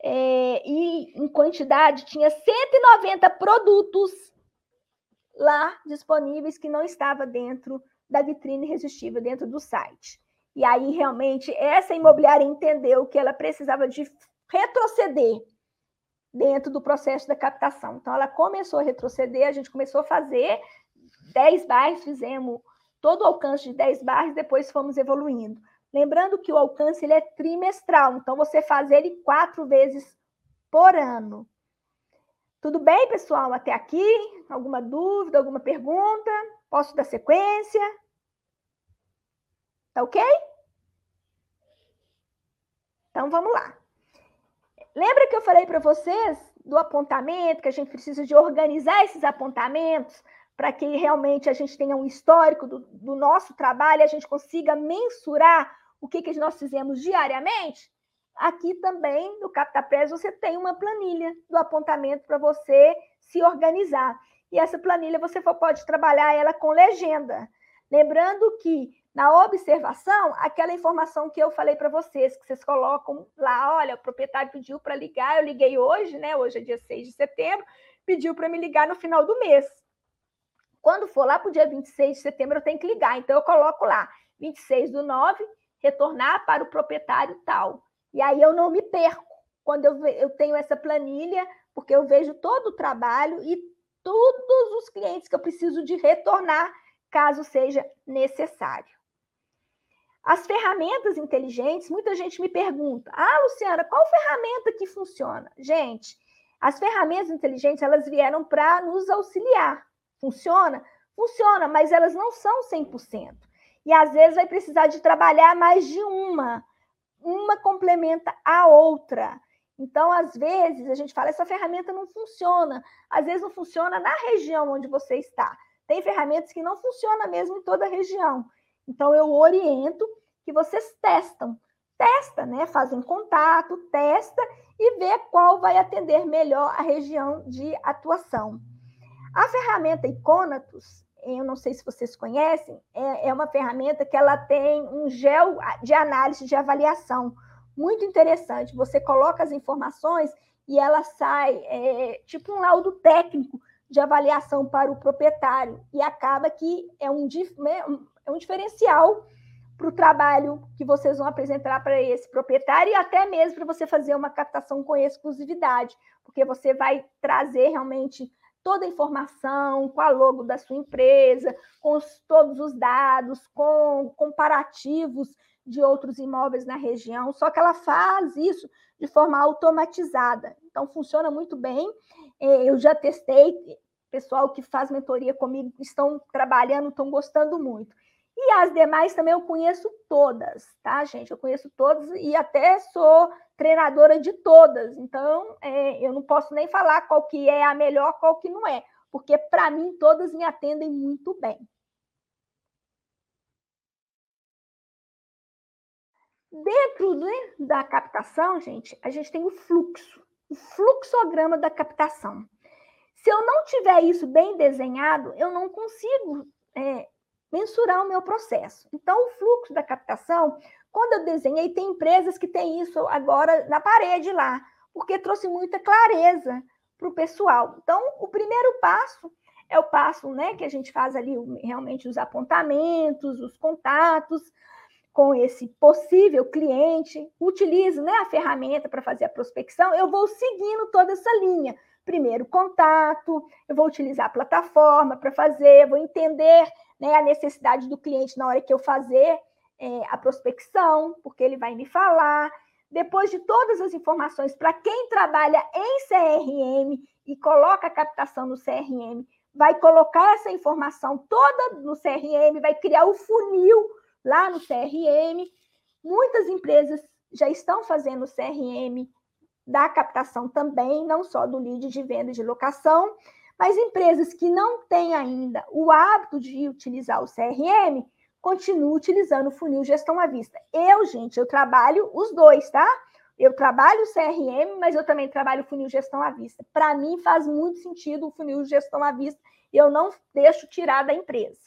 é, e em quantidade tinha 190 produtos lá disponíveis que não estava dentro da vitrine resistível, dentro do site. E aí, realmente, essa imobiliária entendeu que ela precisava de retroceder dentro do processo da captação. Então, ela começou a retroceder, a gente começou a fazer 10 bairros, fizemos todo o alcance de 10 bairros, depois fomos evoluindo. Lembrando que o alcance ele é trimestral, então você faz ele quatro vezes por ano. Tudo bem, pessoal? Até aqui? Alguma dúvida, alguma pergunta? Posso dar sequência? Tá ok? Então vamos lá. Lembra que eu falei para vocês do apontamento, que a gente precisa de organizar esses apontamentos para que realmente a gente tenha um histórico do, do nosso trabalho, a gente consiga mensurar o que, que nós fizemos diariamente? Aqui também no CaptaPress você tem uma planilha do apontamento para você se organizar. E essa planilha você pode trabalhar ela com legenda. Lembrando que na observação, aquela informação que eu falei para vocês, que vocês colocam lá, olha, o proprietário pediu para ligar, eu liguei hoje, né? Hoje é dia 6 de setembro, pediu para me ligar no final do mês. Quando for lá para o dia 26 de setembro, eu tenho que ligar. Então, eu coloco lá, 26 do 9, retornar para o proprietário tal. E aí eu não me perco quando eu, eu tenho essa planilha, porque eu vejo todo o trabalho e todos os clientes que eu preciso de retornar, caso seja necessário. As ferramentas inteligentes, muita gente me pergunta: "Ah, Luciana, qual ferramenta que funciona?". Gente, as ferramentas inteligentes, elas vieram para nos auxiliar. Funciona? Funciona, mas elas não são 100% e às vezes vai precisar de trabalhar mais de uma. Uma complementa a outra. Então, às vezes, a gente fala, essa ferramenta não funciona. Às vezes não funciona na região onde você está. Tem ferramentas que não funcionam mesmo em toda a região. Então, eu oriento que vocês testam. Testa, né? Fazem contato, testa e vê qual vai atender melhor a região de atuação. A ferramenta Iconatus, eu não sei se vocês conhecem, é, é uma ferramenta que ela tem um gel de análise de avaliação muito interessante. Você coloca as informações e ela sai é, tipo um laudo técnico de avaliação para o proprietário e acaba que é um, né, é um diferencial para o trabalho que vocês vão apresentar para esse proprietário e até mesmo para você fazer uma captação com exclusividade, porque você vai trazer realmente toda a informação, com a logo da sua empresa, com os, todos os dados, com comparativos de outros imóveis na região, só que ela faz isso de forma automatizada. Então, funciona muito bem. É, eu já testei, pessoal que faz mentoria comigo estão trabalhando, estão gostando muito. E as demais também eu conheço todas, tá, gente? Eu conheço todas e até sou treinadora de todas. Então, é, eu não posso nem falar qual que é a melhor, qual que não é, porque para mim todas me atendem muito bem. Dentro né, da captação, gente, a gente tem o fluxo, o fluxograma da captação. Se eu não tiver isso bem desenhado, eu não consigo é, mensurar o meu processo. Então, o fluxo da captação, quando eu desenhei, tem empresas que têm isso agora na parede lá, porque trouxe muita clareza para o pessoal. Então, o primeiro passo é o passo né, que a gente faz ali realmente os apontamentos, os contatos com esse possível cliente, utilizo né, a ferramenta para fazer a prospecção, eu vou seguindo toda essa linha. Primeiro, contato, eu vou utilizar a plataforma para fazer, vou entender né, a necessidade do cliente na hora que eu fazer é, a prospecção, porque ele vai me falar. Depois de todas as informações, para quem trabalha em CRM e coloca a captação no CRM, vai colocar essa informação toda no CRM, vai criar o funil lá no CRM. Muitas empresas já estão fazendo o CRM da captação também, não só do lead de venda de locação, mas empresas que não têm ainda o hábito de utilizar o CRM, continuam utilizando o funil gestão à vista. Eu, gente, eu trabalho os dois, tá? eu trabalho CRM, mas eu também trabalho funil gestão à vista. Para mim faz muito sentido o funil gestão à vista, eu não deixo tirar da empresa.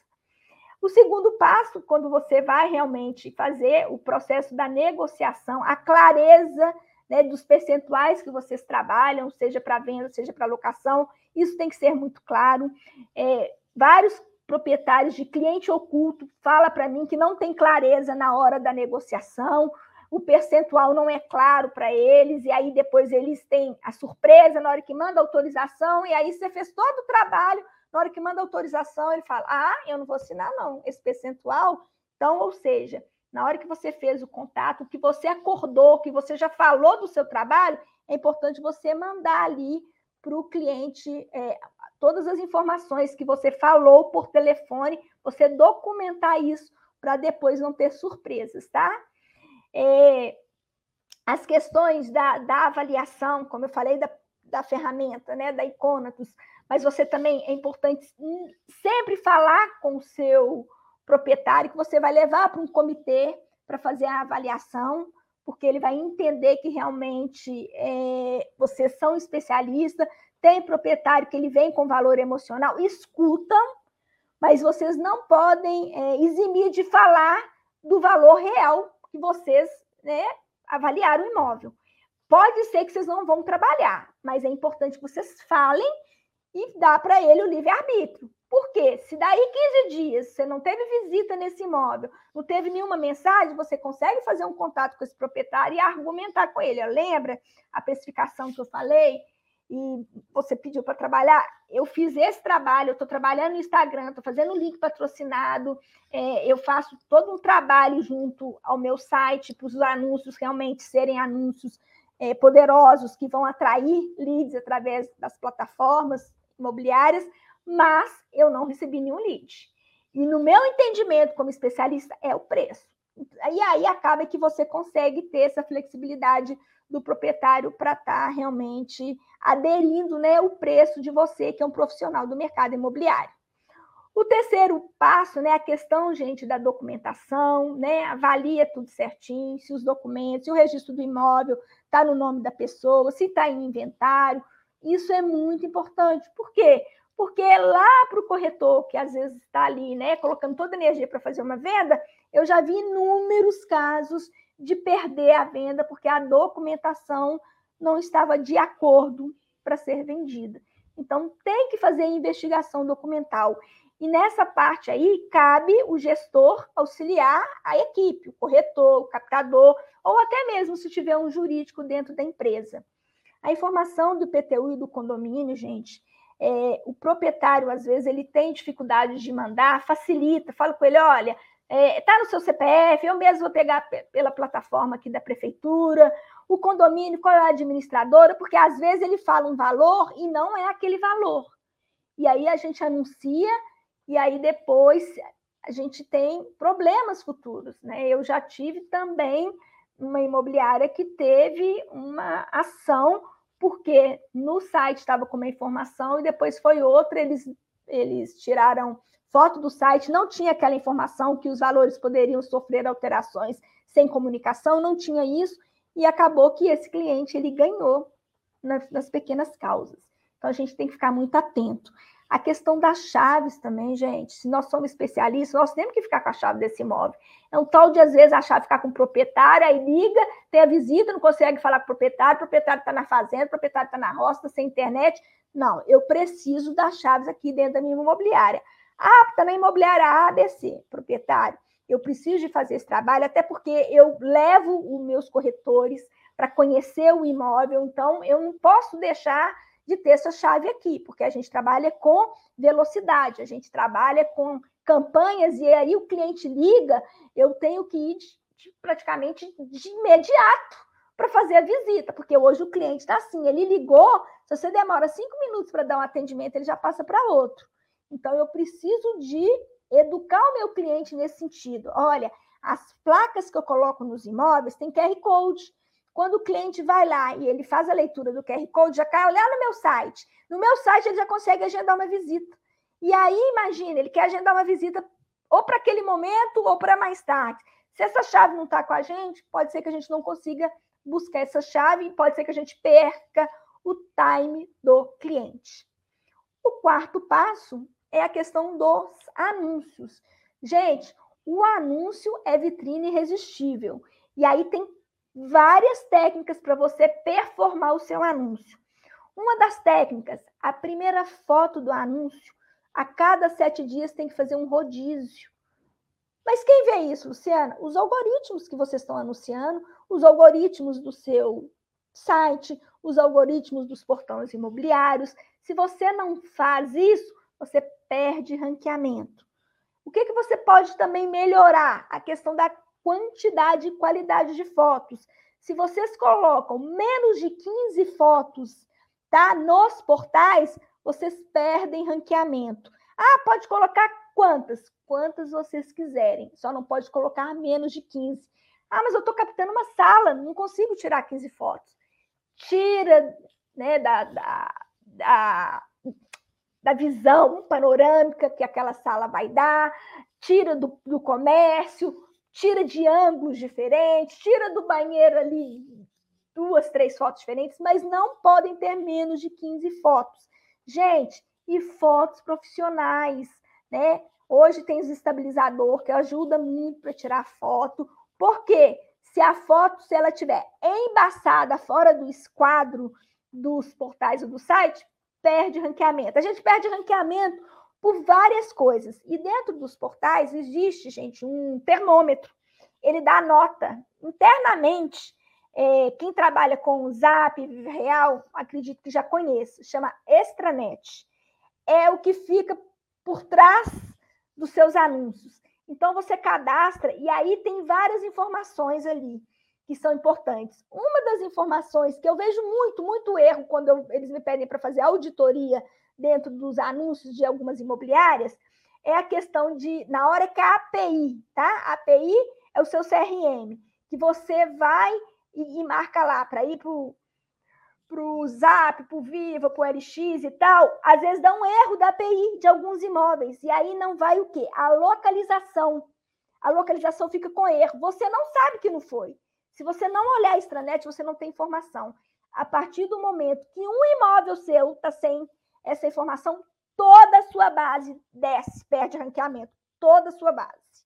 O segundo passo, quando você vai realmente fazer o processo da negociação, a clareza né, dos percentuais que vocês trabalham, seja para venda, seja para locação, isso tem que ser muito claro. É, vários proprietários de cliente oculto fala para mim que não tem clareza na hora da negociação, o percentual não é claro para eles, e aí depois eles têm a surpresa na hora que manda autorização, e aí você fez todo o trabalho, na hora que manda autorização, ele fala: Ah, eu não vou assinar, não, esse percentual. Então, ou seja, na hora que você fez o contato, que você acordou, que você já falou do seu trabalho, é importante você mandar ali para o cliente é, todas as informações que você falou por telefone, você documentar isso para depois não ter surpresas, tá? É, as questões da, da avaliação, como eu falei da, da ferramenta, né, da Iconatus, mas você também é importante sempre falar com o seu proprietário que você vai levar para um comitê para fazer a avaliação, porque ele vai entender que realmente é, vocês são especialistas, tem proprietário que ele vem com valor emocional, escutam, mas vocês não podem é, eximir de falar do valor real que vocês né, avaliaram o imóvel. Pode ser que vocês não vão trabalhar, mas é importante que vocês falem e dá para ele o livre-arbítrio. Por quê? Se daí 15 dias você não teve visita nesse imóvel, não teve nenhuma mensagem, você consegue fazer um contato com esse proprietário e argumentar com ele. Lembra a especificação que eu falei? E você pediu para trabalhar. Eu fiz esse trabalho, eu estou trabalhando no Instagram, estou fazendo link patrocinado, é, eu faço todo um trabalho junto ao meu site para os anúncios realmente serem anúncios é, poderosos que vão atrair leads através das plataformas imobiliárias, mas eu não recebi nenhum lead. E no meu entendimento como especialista é o preço. E aí acaba que você consegue ter essa flexibilidade do proprietário para estar tá realmente aderindo né, o preço de você, que é um profissional do mercado imobiliário. O terceiro passo, né, a questão, gente, da documentação, né, avalia tudo certinho, se os documentos, se o registro do imóvel está no nome da pessoa, se está em inventário, isso é muito importante. Por quê? Porque lá para o corretor, que às vezes está ali, né, colocando toda a energia para fazer uma venda, eu já vi inúmeros casos de perder a venda porque a documentação não estava de acordo para ser vendida. Então, tem que fazer investigação documental. E nessa parte aí, cabe o gestor auxiliar a equipe, o corretor, o captador, ou até mesmo se tiver um jurídico dentro da empresa. A informação do PTU e do condomínio, gente, é, o proprietário, às vezes, ele tem dificuldade de mandar, facilita, fala com ele, olha, está é, tá no seu CPF, eu mesmo vou pegar pela plataforma aqui da prefeitura, o condomínio, qual é a administradora, porque às vezes ele fala um valor e não é aquele valor. E aí a gente anuncia, e aí depois a gente tem problemas futuros. Né? Eu já tive também uma imobiliária que teve uma ação, porque no site estava com uma informação e depois foi outra, eles, eles tiraram foto do site, não tinha aquela informação que os valores poderiam sofrer alterações sem comunicação, não tinha isso, e acabou que esse cliente ele ganhou nas, nas pequenas causas. Então a gente tem que ficar muito atento. A questão das chaves também, gente. Se nós somos especialistas, nós temos que ficar com a chave desse imóvel. É um tal de, às vezes, a chave ficar com o proprietário, aí liga, tem a visita, não consegue falar com o proprietário, o proprietário está na fazenda, o proprietário está na roça, sem internet. Não, eu preciso das chaves aqui dentro da minha imobiliária. Ah, está na imobiliária ABC, proprietário. Eu preciso de fazer esse trabalho, até porque eu levo os meus corretores para conhecer o imóvel, então eu não posso deixar de ter essa chave aqui, porque a gente trabalha com velocidade, a gente trabalha com campanhas, e aí o cliente liga, eu tenho que ir de, de, praticamente de imediato para fazer a visita, porque hoje o cliente está assim, ele ligou, se você demora cinco minutos para dar um atendimento, ele já passa para outro. Então, eu preciso de educar o meu cliente nesse sentido. Olha, as placas que eu coloco nos imóveis têm QR Code. Quando o cliente vai lá e ele faz a leitura do QR Code, já cai lá no meu site. No meu site ele já consegue agendar uma visita. E aí, imagina, ele quer agendar uma visita ou para aquele momento ou para mais tarde. Se essa chave não está com a gente, pode ser que a gente não consiga buscar essa chave e pode ser que a gente perca o time do cliente. O quarto passo é a questão dos anúncios. Gente, o anúncio é vitrine irresistível. E aí tem várias técnicas para você performar o seu anúncio. Uma das técnicas, a primeira foto do anúncio, a cada sete dias tem que fazer um rodízio. Mas quem vê isso, Luciana? Os algoritmos que vocês estão anunciando, os algoritmos do seu site, os algoritmos dos portões imobiliários. Se você não faz isso, você perde ranqueamento. O que, que você pode também melhorar? A questão da quantidade e qualidade de fotos. Se vocês colocam menos de 15 fotos tá, nos portais, vocês perdem ranqueamento. Ah, pode colocar quantas? Quantas vocês quiserem, só não pode colocar menos de 15. Ah, mas eu estou captando uma sala, não consigo tirar 15 fotos. Tira né, da, da, da, da visão panorâmica que aquela sala vai dar, tira do, do comércio, tira de ângulos diferentes, tira do banheiro ali duas, três fotos diferentes, mas não podem ter menos de 15 fotos. Gente, e fotos profissionais, né? Hoje tem os estabilizador que ajuda muito para tirar foto. Porque se a foto, se ela tiver embaçada fora do esquadro dos portais ou do site, perde ranqueamento. A gente perde ranqueamento por várias coisas. E dentro dos portais existe, gente, um termômetro. Ele dá nota internamente. É, quem trabalha com o Zap, Real, acredito que já conheça, chama Extranet. É o que fica por trás dos seus anúncios. Então você cadastra e aí tem várias informações ali que são importantes. Uma das informações que eu vejo muito, muito erro quando eu, eles me pedem para fazer auditoria dentro dos anúncios de algumas imobiliárias é a questão de, na hora que a API, tá? A API é o seu CRM, que você vai e, e marca lá para ir para o Zap, para o Viva, para o LX e tal, às vezes dá um erro da API de alguns imóveis. E aí não vai o quê? A localização. A localização fica com erro. Você não sabe que não foi. Se você não olhar a extranet, você não tem informação. A partir do momento que um imóvel seu está sem essa informação, toda a sua base desce, perde ranqueamento, toda a sua base.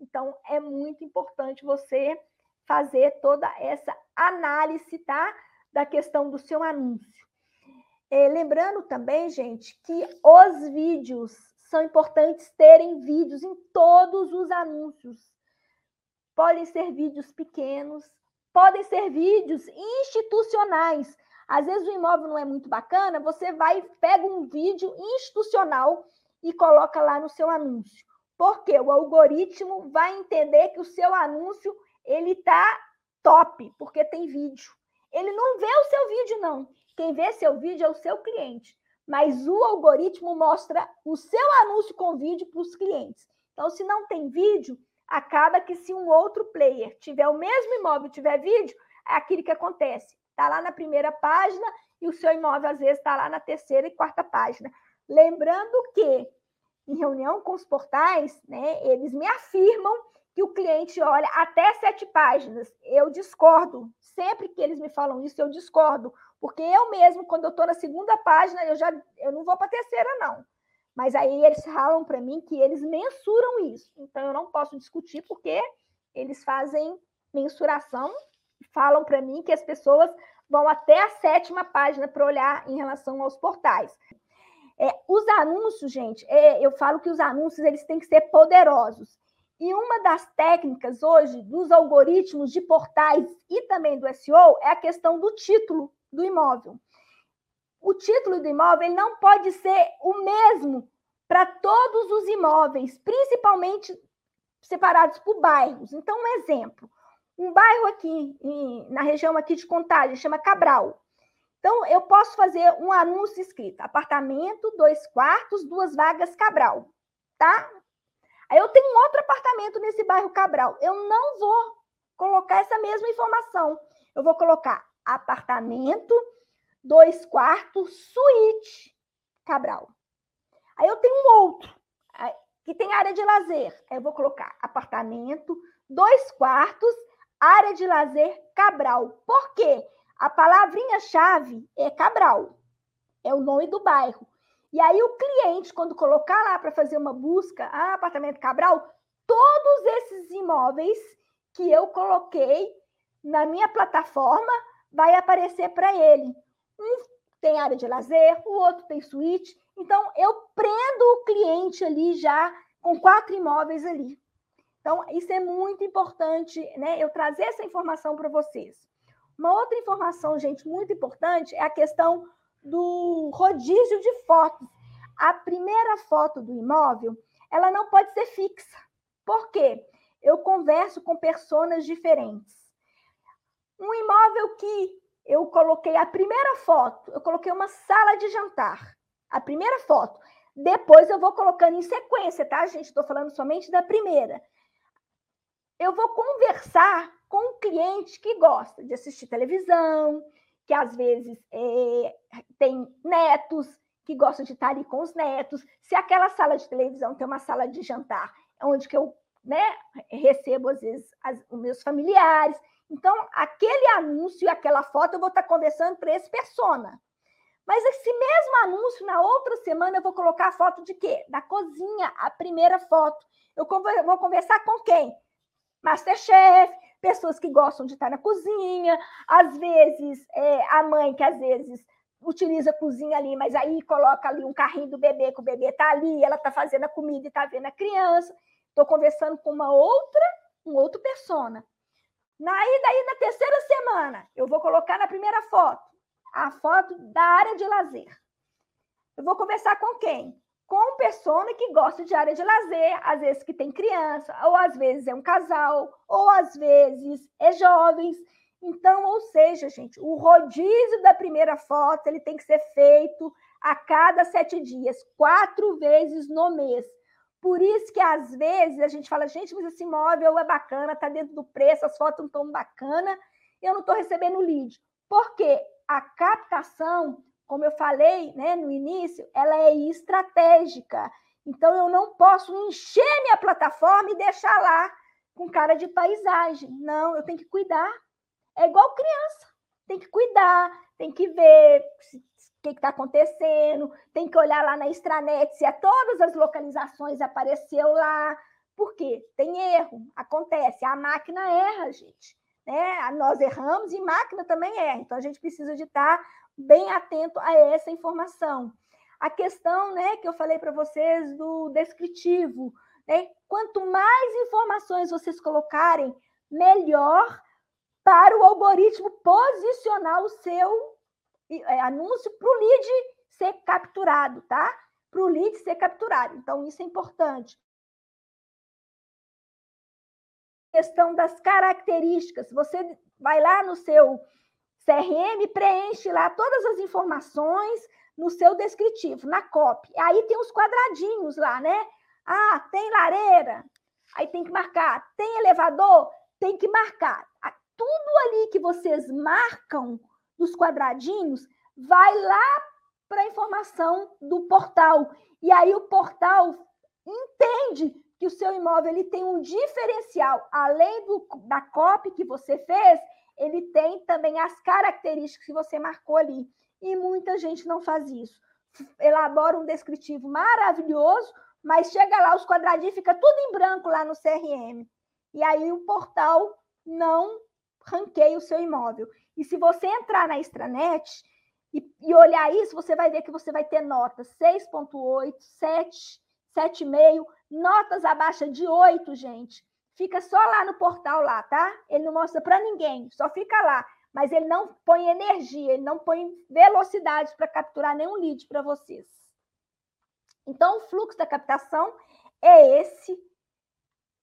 Então, é muito importante você fazer toda essa análise, tá? Da questão do seu anúncio. É, lembrando também, gente, que os vídeos são importantes terem vídeos em todos os anúncios. Podem ser vídeos pequenos, podem ser vídeos institucionais. Às vezes o imóvel não é muito bacana, você vai, pega um vídeo institucional e coloca lá no seu anúncio. Porque o algoritmo vai entender que o seu anúncio ele tá top, porque tem vídeo. Ele não vê o seu vídeo não. Quem vê seu vídeo é o seu cliente, mas o algoritmo mostra o seu anúncio com vídeo para os clientes. Então, se não tem vídeo, acaba que se um outro player tiver o mesmo imóvel, tiver vídeo, é aquilo que acontece. Está lá na primeira página e o seu imóvel, às vezes, está lá na terceira e quarta página. Lembrando que, em reunião com os portais, né, eles me afirmam que o cliente olha até sete páginas. Eu discordo. Sempre que eles me falam isso, eu discordo. Porque eu mesmo, quando eu estou na segunda página, eu já eu não vou para a terceira, não. Mas aí eles falam para mim que eles mensuram isso. Então eu não posso discutir porque eles fazem mensuração, falam para mim que as pessoas vão até a sétima página para olhar em relação aos portais. É, os anúncios, gente, é, eu falo que os anúncios eles têm que ser poderosos. E uma das técnicas hoje dos algoritmos de portais e também do SEO é a questão do título do imóvel o título do imóvel ele não pode ser o mesmo para todos os imóveis, principalmente separados por bairros. Então, um exemplo, um bairro aqui em, na região aqui de Contagem chama Cabral. Então, eu posso fazer um anúncio escrito: apartamento, dois quartos, duas vagas Cabral, tá? Aí eu tenho um outro apartamento nesse bairro Cabral. Eu não vou colocar essa mesma informação. Eu vou colocar apartamento, dois quartos, suíte, Cabral. Aí eu tenho um outro, que tem área de lazer. Aí eu vou colocar apartamento, dois quartos, área de lazer Cabral. Por quê? A palavrinha-chave é Cabral, é o nome do bairro. E aí o cliente, quando colocar lá para fazer uma busca, ah, apartamento Cabral, todos esses imóveis que eu coloquei na minha plataforma vai aparecer para ele. Um tem área de lazer, o outro tem suíte. Então, eu prendo o cliente ali já com quatro imóveis ali. Então, isso é muito importante, né? Eu trazer essa informação para vocês. Uma outra informação, gente, muito importante é a questão do rodízio de fotos. A primeira foto do imóvel, ela não pode ser fixa. Por quê? Eu converso com pessoas diferentes. Um imóvel que eu coloquei a primeira foto, eu coloquei uma sala de jantar. A primeira foto. Depois eu vou colocando em sequência, tá, gente? Estou falando somente da primeira. Eu vou conversar com um cliente que gosta de assistir televisão, que às vezes é, tem netos, que gosta de estar ali com os netos. Se aquela sala de televisão tem uma sala de jantar, onde que eu né, recebo, às vezes, as, os meus familiares. Então, aquele anúncio, aquela foto, eu vou estar conversando para esse persona. Mas esse mesmo anúncio, na outra semana, eu vou colocar a foto de quê? Da cozinha, a primeira foto. Eu vou conversar com quem? Masterchef, pessoas que gostam de estar na cozinha, às vezes é, a mãe que às vezes utiliza a cozinha ali, mas aí coloca ali um carrinho do bebê, que o bebê está ali, ela está fazendo a comida e está vendo a criança. Estou conversando com uma outra, um outro persona. Aí, daí, na terceira semana, eu vou colocar na primeira foto a foto da área de lazer. Eu vou conversar com quem? com pessoa que gosta de área de lazer, às vezes que tem criança, ou às vezes é um casal, ou às vezes é jovens. Então, ou seja, gente, o rodízio da primeira foto ele tem que ser feito a cada sete dias, quatro vezes no mês. Por isso que às vezes a gente fala, gente, mas esse imóvel é bacana, está dentro do preço, as fotos não estão bacanas, eu não estou recebendo lead. Porque a captação como eu falei né, no início, ela é estratégica. Então, eu não posso encher minha plataforma e deixar lá com cara de paisagem. Não, eu tenho que cuidar. É igual criança. Tem que cuidar, tem que ver o que está acontecendo, tem que olhar lá na extranet se a todas as localizações apareceu lá. Por quê? Tem erro, acontece. A máquina erra, gente. Né? Nós erramos e máquina também erra. Então, a gente precisa de estar bem atento a essa informação. A questão né, que eu falei para vocês do descritivo, né? quanto mais informações vocês colocarem, melhor para o algoritmo posicionar o seu é, anúncio para o lead ser capturado, tá? Para o lead ser capturado. Então, isso é importante. Questão das características. Você vai lá no seu CRM preenche lá todas as informações no seu descritivo, na copy. Aí tem os quadradinhos lá, né? Ah, tem lareira, aí tem que marcar. Tem elevador, tem que marcar. Tudo ali que vocês marcam dos quadradinhos vai lá para a informação do portal. E aí o portal entende que o seu imóvel ele tem um diferencial, além do, da copy que você fez, ele tem também as características que você marcou ali. E muita gente não faz isso. Elabora um descritivo maravilhoso, mas chega lá, os quadradinhos fica tudo em branco lá no CRM. E aí o portal não ranqueia o seu imóvel. E se você entrar na extranet e, e olhar isso, você vai ver que você vai ter notas 6.8, 7, 7,5, notas abaixo de 8, gente fica só lá no portal lá, tá? Ele não mostra para ninguém, só fica lá. Mas ele não põe energia, ele não põe velocidade para capturar nenhum lead para vocês. Então, o fluxo da captação é esse.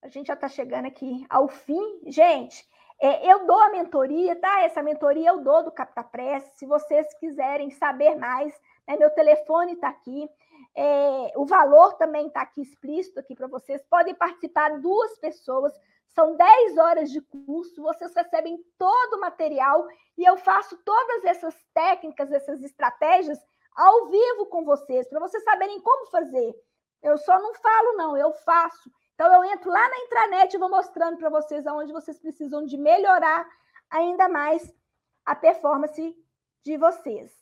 A gente já está chegando aqui ao fim. Gente, é, eu dou a mentoria, tá? Essa mentoria eu dou do CaptaPress. Se vocês quiserem saber mais, né, meu telefone está aqui. É, o valor também está aqui explícito aqui para vocês. Podem participar duas pessoas. São 10 horas de curso, vocês recebem todo o material e eu faço todas essas técnicas, essas estratégias ao vivo com vocês, para vocês saberem como fazer. Eu só não falo, não, eu faço. Então, eu entro lá na intranet e vou mostrando para vocês aonde vocês precisam de melhorar ainda mais a performance de vocês.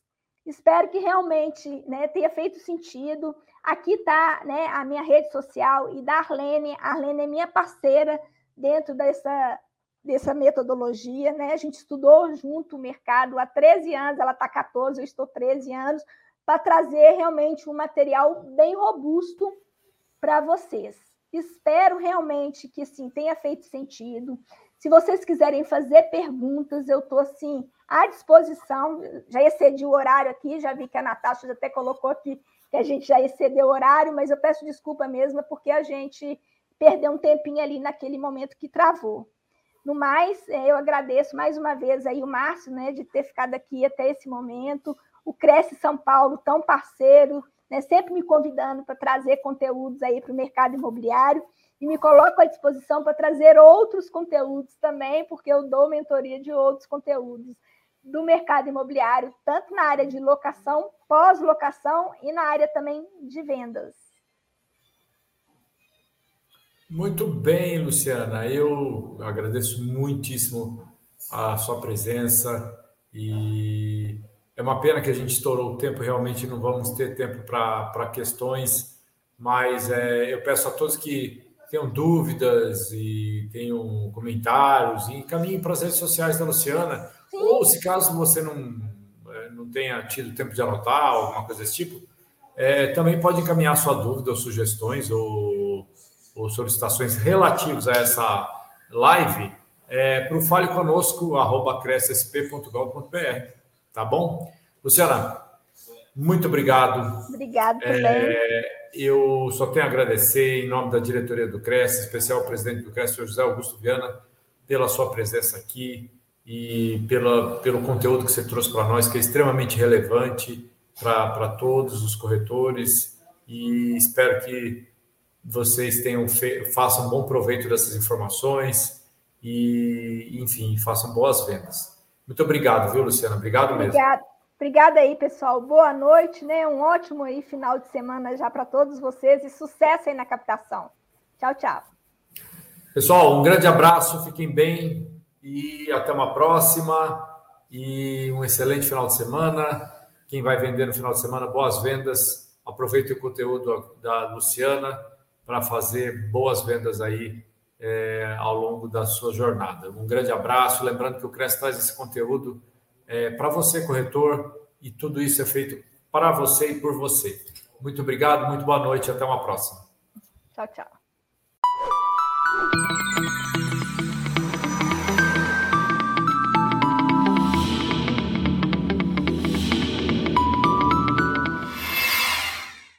Espero que realmente né, tenha feito sentido. Aqui está né, a minha rede social e da Arlene. A Arlene é minha parceira dentro dessa, dessa metodologia. Né? A gente estudou junto o mercado há 13 anos, ela está 14, eu estou 13 anos, para trazer realmente um material bem robusto para vocês. Espero realmente que sim tenha feito sentido. Se vocês quiserem fazer perguntas, eu estou assim à disposição. Já excedi o horário aqui, já vi que a Natasha já até colocou aqui que a gente já excedeu o horário, mas eu peço desculpa mesmo porque a gente perdeu um tempinho ali naquele momento que travou. No mais, é, eu agradeço mais uma vez aí o Márcio, né, de ter ficado aqui até esse momento, o Cresce São Paulo, tão parceiro, né, sempre me convidando para trazer conteúdos aí para o mercado imobiliário e me coloco à disposição para trazer outros conteúdos também, porque eu dou mentoria de outros conteúdos do mercado imobiliário, tanto na área de locação, pós-locação e na área também de vendas. Muito bem, Luciana. Eu agradeço muitíssimo a sua presença e é uma pena que a gente estourou o tempo, realmente não vamos ter tempo para questões, mas é, eu peço a todos que tenham dúvidas e tenham comentários e encaminhem para as redes sociais da Luciana. Sim. Ou se caso você não, é, não tenha tido tempo de anotar, alguma coisa desse tipo, é, também pode encaminhar sua dúvida ou sugestões ou, ou solicitações relativas a essa live é, para o fale conosco, arroba crescsp.gov.br. Tá bom? Luciana, muito obrigado. Obrigado também. É, eu só tenho a agradecer, em nome da diretoria do CRES, especial presidente do CRES, o José Augusto Viana, pela sua presença aqui e pela, pelo conteúdo que você trouxe para nós, que é extremamente relevante para todos os corretores. E espero que vocês tenham façam bom proveito dessas informações e, enfim, façam boas vendas. Muito obrigado, viu, Luciana? Obrigado mesmo. Obrigado. Obrigada aí, pessoal. Boa noite, né? Um ótimo aí final de semana já para todos vocês e sucesso aí na captação. Tchau, tchau. Pessoal, um grande abraço, fiquem bem e até uma próxima e um excelente final de semana. Quem vai vender no final de semana, boas vendas. Aproveite o conteúdo da Luciana para fazer boas vendas aí é, ao longo da sua jornada. Um grande abraço. Lembrando que o Cresce traz esse conteúdo é, para você, corretor, e tudo isso é feito para você e por você. Muito obrigado, muito boa noite, até uma próxima. Tchau, tchau.